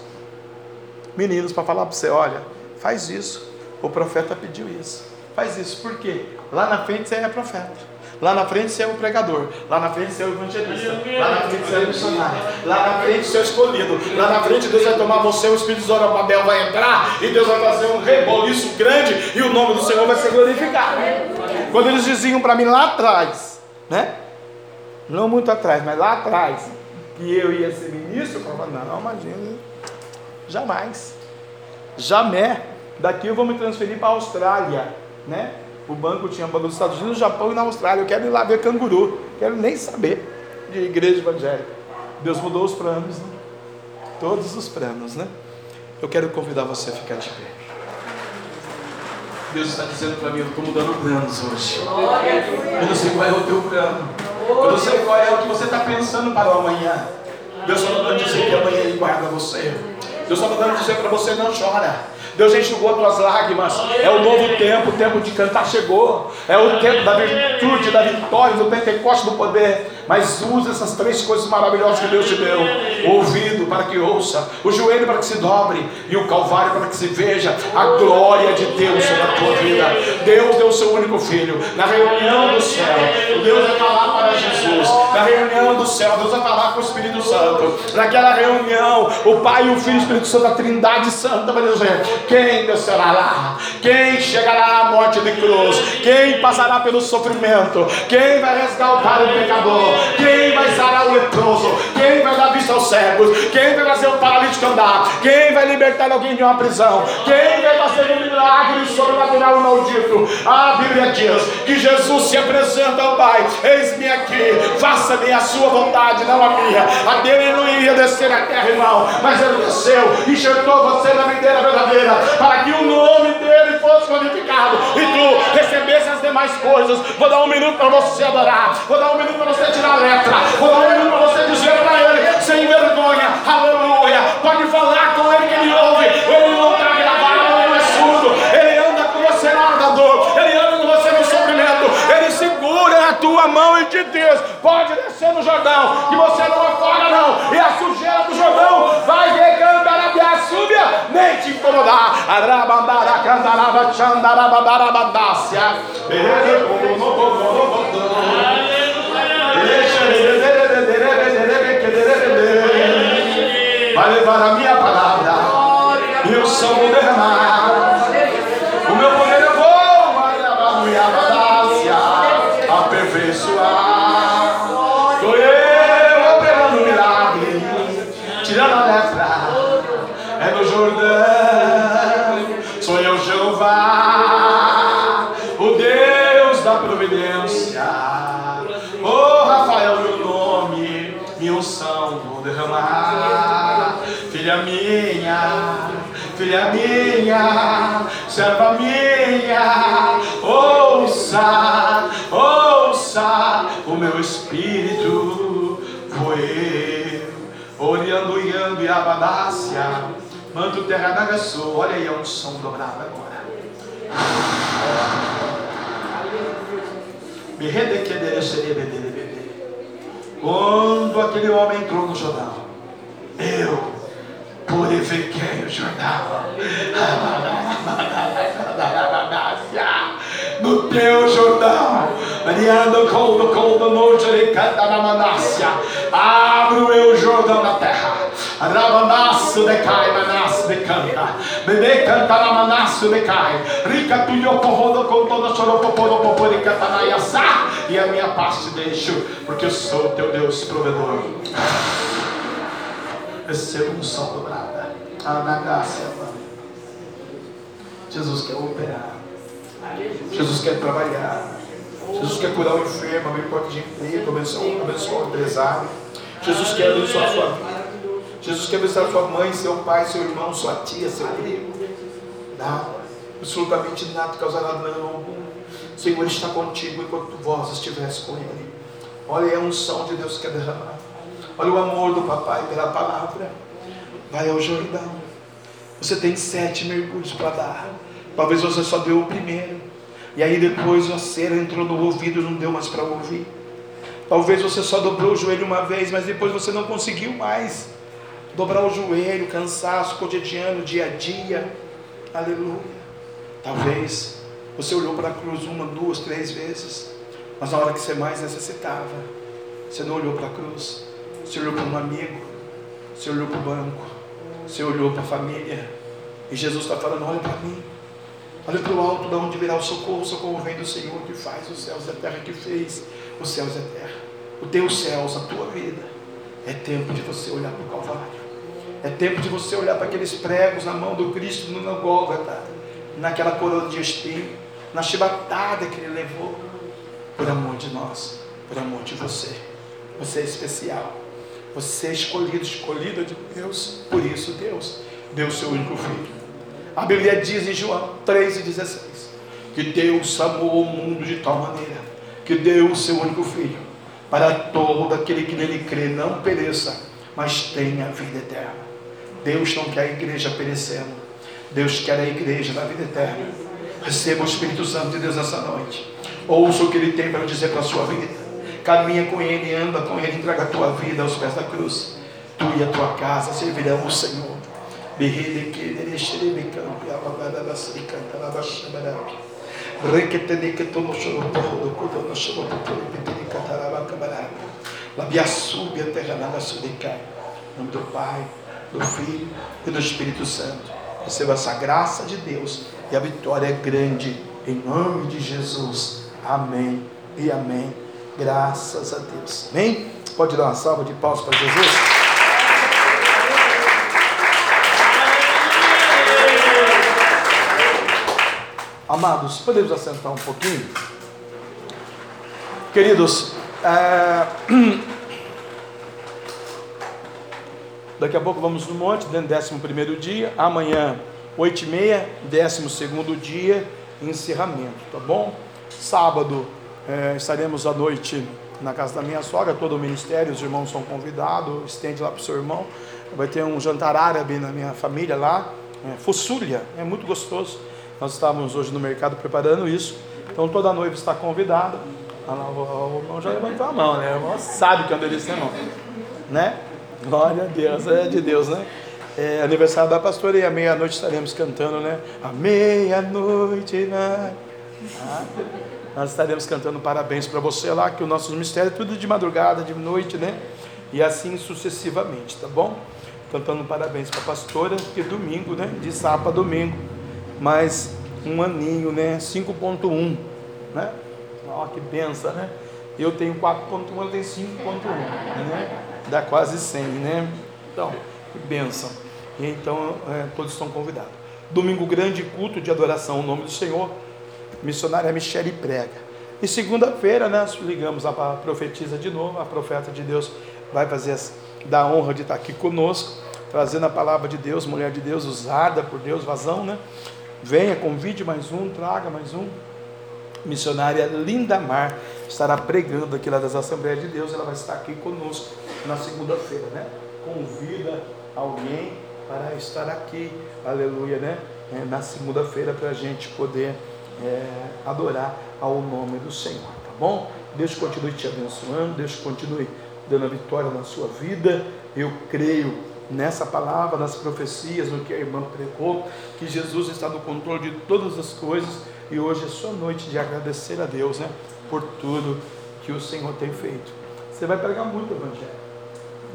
S1: meninos para falar para você, olha, faz isso. O profeta pediu isso. Faz isso. Por quê? Lá na frente você é profeta. Lá na frente você é o pregador. Lá na frente você é o evangelista. Lá na frente você é o missionário. Lá na frente você é o escolhido. Lá na frente Deus vai tomar você, o Espírito de Zorobabel vai entrar e Deus vai fazer um reboliço grande e o nome do Senhor vai ser glorificado. Quando eles diziam para mim lá atrás, né? Não muito atrás, mas lá atrás, que eu ia ser ministro, eu falava, não, imagina, jamais. Jamais. Daqui eu vou me transferir para a Austrália, né? O banco tinha banco nos Estados Unidos, no Japão e na Austrália. Eu quero ir lá ver canguru. Quero nem saber de igreja evangélica. Deus mudou os planos, né? Todos os planos, né? Eu quero convidar você a ficar de pé. Deus está dizendo para mim, eu estou mudando planos hoje. Eu não sei qual é o teu plano. Eu não sei qual é o que você está pensando para o amanhã. Deus está mandando dizer que amanhã Ele guarda você. Deus está mandando dizer para você, não chora. Deus enxugou as tuas lágrimas. É o novo tempo, o tempo de cantar chegou. É o tempo da virtude, da vitória, do Pentecoste, do poder. Mas use essas três coisas maravilhosas que Deus te deu: o ouvido para que ouça, o joelho para que se dobre e o calvário para que se veja a glória de Deus sobre a tua vida. Deus deu o seu único filho na reunião do céu. Deus vai falar para Jesus na reunião do céu Deus vai falar com o Espírito Santo. Naquela reunião, o Pai, o Filho e o Espírito Santo, a Trindade Santa, vai dizer: quem descerá lá? Quem chegará à morte de cruz? Quem passará pelo sofrimento? Quem vai resgatar o pecador? Quem vai sarar o leproso? Quem vai dar vista aos cegos? Quem vai fazer o paralítico andar? Quem vai libertar alguém de uma prisão? Quem vai fazer um milagre sobrenatural e maldito? A Bíblia diz que Jesus se apresenta ao Pai: Eis-me aqui, faça-me a sua vontade, não a minha. A dele ele não iria descer na terra, irmão, mas ele desceu, enxertou você na videira verdadeira, para que o nome dele fosse glorificado e tu recebesse as demais coisas. Vou dar um minuto para você adorar, vou dar um minuto para você tirar a letra, vou dar um minuto para você dizer para ele, sem vergonha, aleluia. Pode falar com ele que ele ouve, ele não está gravado, ele não é surdo, ele anda com você na hora da dor, ele anda com você no sofrimento, ele segura na tua mão e te diz: pode descer no Jordão, que você não afoga, não, e a sujeira do Jordão vai incomodar. Vai levar a minha minha, serva minha, ouça, ouça, o meu espírito foi Oriando, Iando e Abadácia, Manto Terra Nagaçu, olha aí, é um som dobrado agora. Me redequederecerebederebede. Quando aquele homem entrou no Jordão, eu purifiquei o Jordão. No teu Jordão, Mariano, coldo, coldo, noite, ele canta na manácia. Abro eu o Jordão na terra. Rabanaço decai, manaço decanta. Bebê canta na manaço decai. Rica tu yo porrodo com toda choropoporo popori catanaiaçá. E a minha paz te deixo, porque eu sou teu Deus provedor. Receba som dobrada. Anagácia, mano. Jesus quer operar. Jesus quer trabalhar. Jesus quer curar o enfermo, abrir porta de emprego, abençoar, o empresário. Jesus quer abençoar a sua vida. Jesus quer abençoar sua mãe, seu pai, seu irmão, sua tia, seu primo. Nada, absolutamente nada causará dano algum. O Senhor está contigo enquanto vós estivesse com Ele. Olha a unção de Deus que quer derramar. Olha o amor do papai pela palavra. Vai ao Jordão. Você tem sete mergulhos para dar. Talvez você só deu o primeiro. E aí depois a cera entrou no ouvido e não deu mais para ouvir. Talvez você só dobrou o joelho uma vez, mas depois você não conseguiu mais. Dobrar o joelho, cansaço cotidiano, dia a dia. Aleluia. Talvez você olhou para a cruz uma, duas, três vezes. Mas na hora que você mais necessitava, você não olhou para a cruz. Você olhou para um amigo. Você olhou para o banco. Você olhou para a família. E Jesus está falando: olha para mim. Olha para o alto, de onde virá o socorro. O socorro vem do Senhor que faz os céus e a terra, que fez os céus e a terra. Os teus céus, a tua vida. É tempo de você olhar para o Calvário. É tempo de você olhar para aqueles pregos na mão do Cristo no Gólgota, naquela coroa de espinho, na chibatada que ele levou, por amor de nós, por amor de você. Você é especial. Você é escolhido, escolhida de Deus. Por isso Deus deu seu único filho. A Bíblia diz em João 3,16 que Deus amou o mundo de tal maneira que deu o seu único filho para todo aquele que nele crê não pereça, mas tenha vida eterna. Deus não quer a igreja perecendo. Deus quer a igreja da vida eterna. Receba o Espírito Santo de Deus essa noite. Ouça o que Ele tem para dizer para a sua vida. Caminha com Ele, anda com Ele, entrega a tua vida aos pés da cruz. Tu e a tua casa servirão o Senhor. Terra nada. Em nome do Pai, do Filho e do Espírito Santo. Receba essa graça de Deus e a vitória é grande. Em nome de Jesus. Amém e amém. Graças a Deus. Amém? Pode dar uma salva de palmas para Jesus? Amados, podemos assentar um pouquinho? Queridos, é... *clears throat* daqui a pouco vamos no monte, dentro do décimo primeiro dia, amanhã, oito e meia, décimo segundo dia, encerramento, tá bom? Sábado, é, estaremos à noite na casa da minha sogra, todo o ministério, os irmãos são convidados, estende lá para o seu irmão, vai ter um jantar árabe na minha família lá, é, é muito gostoso, nós estávamos hoje no mercado preparando isso, então toda noiva está convidada, ah, o irmão já levantou a mão, né? O irmão sabe que é uma delícia, irmão. Né? Glória a Deus, é de Deus, né? É aniversário da pastora e à meia-noite estaremos cantando, né? À meia-noite, né? Ah, nós estaremos cantando parabéns para você lá, que o nosso mistério é tudo de madrugada, de noite, né? E assim sucessivamente, tá bom? Cantando parabéns para a pastora, que domingo, né? De sábado a domingo. Mais um aninho, né? 5.1, né? Ó, que benção, né? Eu tenho 4.1, ela tem 5.1, né? Dá quase 100, né? Então, que benção. E então, é, todos estão convidados. Domingo grande, culto de adoração ao nome do Senhor. Missionária Michele prega. E segunda-feira, né, nós ligamos a profetisa de novo, a profeta de Deus vai fazer da honra de estar aqui conosco, trazendo a palavra de Deus, mulher de Deus, usada por Deus, vazão, né? Venha, convide mais um, traga mais um missionária Linda Mar estará pregando aqui lá das Assembleias de Deus. Ela vai estar aqui conosco na segunda-feira, né? Convida alguém para estar aqui, aleluia, né? É, na segunda-feira para a gente poder é, adorar ao nome do Senhor, tá bom? Deus continue te abençoando, Deus continue dando a vitória na sua vida. Eu creio nessa palavra, nas profecias, no que a irmã pregou, que Jesus está no controle de todas as coisas e hoje é sua noite de agradecer a Deus, né? Por tudo que o Senhor tem feito. Você vai pregar muito o Evangelho.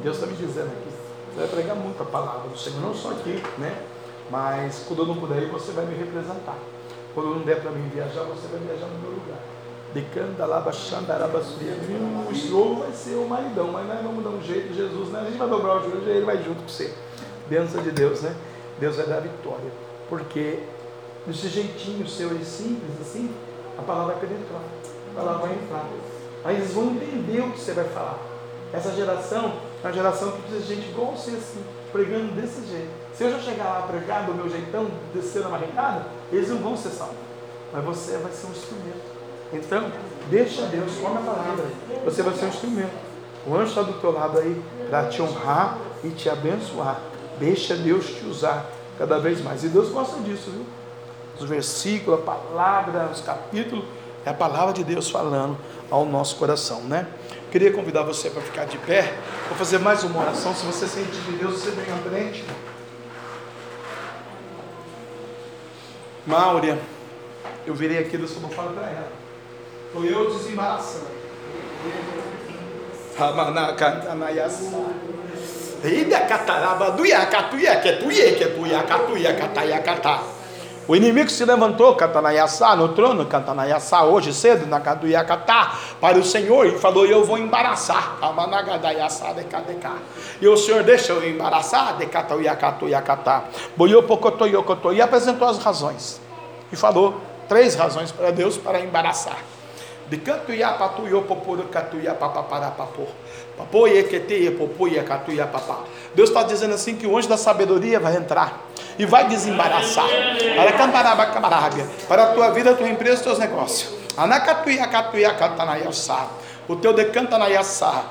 S1: Deus está me dizendo aqui. Você vai pregar muito a palavra do Senhor, não só aqui, né? Mas quando eu não puder ir, você vai me representar. Quando não der para mim viajar, você vai viajar no meu lugar. Decanda lá, baixando, arabasuia. O estrogo vai ser o maridão, mas nós vamos dar um jeito, Jesus, né? A gente vai dobrar o joelho e ele vai junto com você. Bênção de Deus, né? Deus vai dar vitória. Porque desse jeitinho seu e simples assim, a palavra vai penetrar, a palavra vai entrar. Aí eles vão entender o que você vai falar. Essa geração é uma geração que precisa de gente igual você assim, pregando desse jeito. Se eu já chegar lá pregar do meu jeitão, descer na barricada, eles não vão ser salvos. Mas você vai ser um instrumento. Então, deixa Deus, come a palavra. Você vai ser um instrumento. O anjo está do teu lado aí para te honrar e te abençoar. Deixa Deus te usar cada vez mais. E Deus gosta disso, viu? os versículos, a palavra, os capítulos, é a palavra de Deus falando ao nosso coração, né? Queria convidar você para ficar de pé, vou fazer mais uma oração. Se você sente de Deus, você vem à frente. Máurea, eu virei aqui do falar para ela. Estou eu desembaraçando. Cataraba, duia, catuia, que tuia, que tuia, catuia, cataia, catá. O inimigo se levantou, Catanaiaçá, no trono, Catanaiaçá, hoje cedo, na Caduiacatá, para o Senhor, e falou: Eu vou embaraçar, Amanagadaiaçá, Decadecá. E o Senhor deixa eu embaraçar, Decatauiacatuiacatá, Boiopocotoiocotô, e apresentou as razões. E falou três razões para Deus para embaraçar. De canto ia patu yo poporo catu. Deus está dizendo assim que o anjo da sabedoria vai entrar e vai desembaraçar. Para a tua vida, a tua empresa, os teus negócios. O teu decanta na yassá.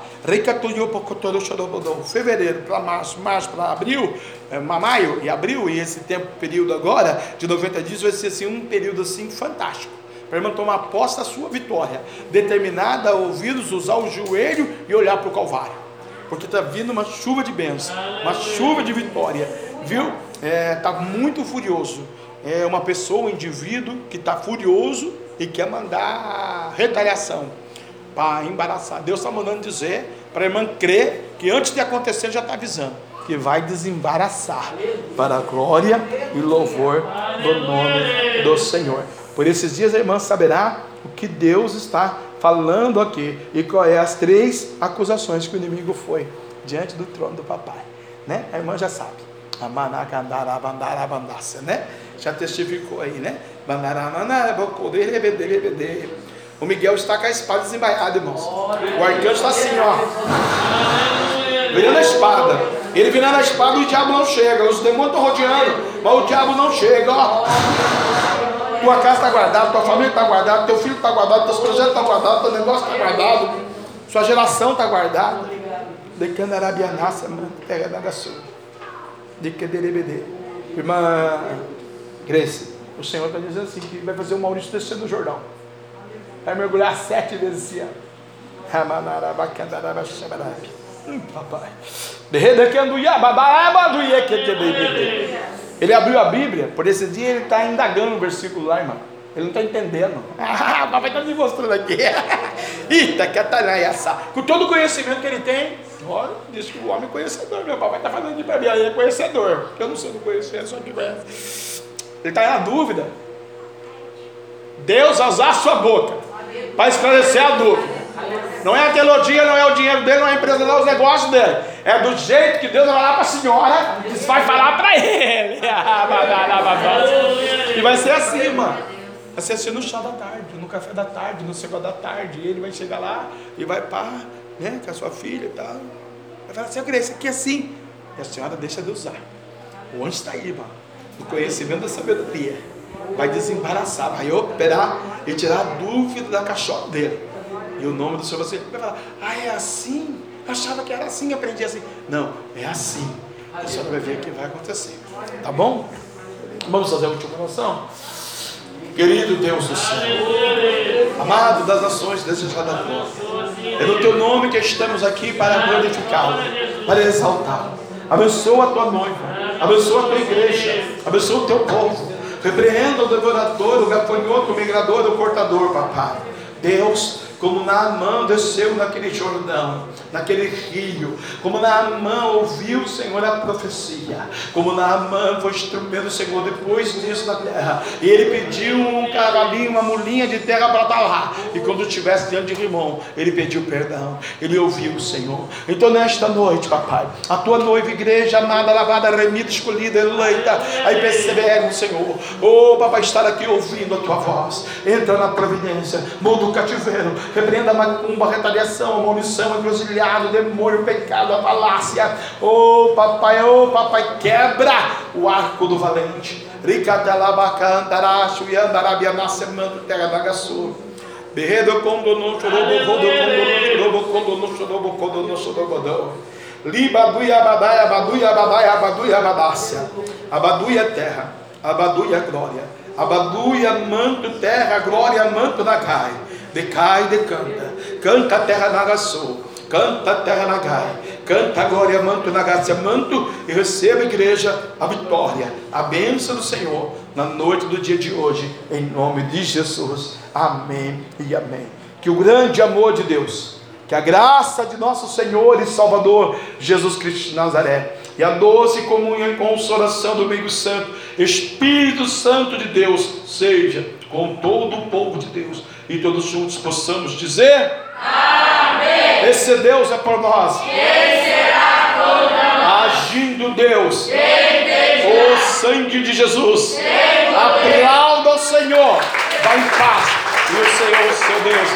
S1: Fevereiro para março, março para abril, é, maio e abril, e esse tempo, período agora, de 90 dias, vai ser assim, um período assim fantástico para irmã tomar posse da sua vitória, determinada a ouvi-los, usar o joelho e olhar para o Calvário, porque está vindo uma chuva de bênção, uma chuva de vitória, viu? Está é, tá muito furioso. É uma pessoa, um indivíduo que está furioso e quer mandar retaliação. para embaraçar. Deus está mandando dizer para a irmã crer que antes de acontecer já está avisando que vai desembaraçar para a glória e louvor do nome do Senhor. Por esses dias a irmã saberá o que Deus está falando aqui e qual é as três acusações que o inimigo foi diante do trono do papai, né? A irmã já sabe. Né? Já testificou aí, né? O Miguel está com a espada desembaiada, irmãos. O arcanjo está assim, ó. Virando a espada. Ele virando a espada, o diabo não chega. Os demônios estão rodeando, mas o diabo não chega, ó. Tua casa está guardada, tua família está guardada, teu filho está guardado, teus projetos estão guardados, teu negócio está guardado, sua geração está guardada. De Candarabianaça, terra da Gaçu. De Quederebede. Irmã Grace, o Senhor está dizendo assim: que vai fazer o Maurício descer no Jordão. Vai mergulhar sete vezes esse ano. Ramanarabacandarabachabarabi. Ele abriu a Bíblia, por esse dia ele está indagando o versículo lá, irmão. Ele não está entendendo. *laughs* Ah, o papai está me mostrando aqui. *laughs* Eita, que atalhaiaça. Com todo o conhecimento que ele tem, olha, diz que o homem é conhecedor. Meu papai está falando de para mim, aí é conhecedor. Eu não sei do conhecer, só que. Ele está na dúvida. Deus usar a sua boca para esclarecer a dúvida. Não é a teologia, não é o dinheiro dele, não é a empresa, não é os negócios dele. É do jeito que Deus vai falar para a senhora, que vai falar para ele. *laughs* e vai ser assim, irmã. Vai ser assim no chá da tarde, no café da tarde, no cegó da tarde. E ele vai chegar lá e vai pá, né, com a sua filha e tal. Vai falar assim, eu queria isso aqui assim. E a senhora deixa de usar. O anjo está aí, irmã. O conhecimento da sabedoria. Vai desembaraçar, vai operar e tirar a dúvida da caixota dele. E o nome do Senhor você vai falar, ah, é assim? Eu achava que era assim, aprendi assim. Não, é assim. A senhora vai ver o que vai acontecer. Tá bom? Vamos fazer a última oração? Querido Deus do céu, amado das nações, desejado da glória, é no teu nome que estamos aqui para glorificá-lo, para exaltá-lo. Abençoa a tua noiva, abençoa a tua igreja, abençoa o teu povo. Repreenda o devorador, o gafanhoto, o migrador, o cortador, papai. Deus, como Naamã desceu naquele Jordão, naquele rio, como Naamã ouviu o Senhor a profecia, como Naamã foi instrumento Senhor depois disso na terra, e ele pediu um cavalinho, uma mulinha de terra para estar lá, e quando estivesse diante de Rimão, ele pediu perdão, ele ouviu o Senhor. Então nesta noite, papai, a tua noiva, igreja amada, lavada, remida, escolhida, eleita, aí percebemos, Senhor, oh papai, estar aqui ouvindo a tua voz, entra na providência, muda o cativeiro, repreenda a macumba, a retaliação, a maldição, encruzilhado, o demônio, o pecado, a falácia. Oh papai, oh papai, quebra o arco do valente. Ricatalabacantará, Chuyandarabia, Nascimento, Terra da Gaçu. Berredo condono, chorobo, condono, chorobo, condono, chorobo, condono, chorobo, Libaduia, abadaia, abaduia, abadaia, abaduia, abadácia. Abaduia, terra. Abaduia, glória. Abaduia, manto, terra, glória, manto, nagai. Decai e decanta. Canta terra nagaçou. Canta terra nagai. Canta glória, manto, nagácia, manto. E receba, igreja, a vitória, a bênção do Senhor na noite do dia de hoje. Em nome de Jesus. Amém e amém. Que o grande amor de Deus, que a graça de nosso Senhor e Salvador Jesus Cristo de Nazaré e a doce comunhão e consolação do meio santo, Espírito Santo de Deus, seja com todo o povo de Deus e todos juntos possamos dizer: Amém. Esse Deus é por nós. Quem será contra nós? Agindo Deus. Quem o sangue de Jesus. Aplauda o Senhor. Vá em paz. E o Senhor, o seu Deus,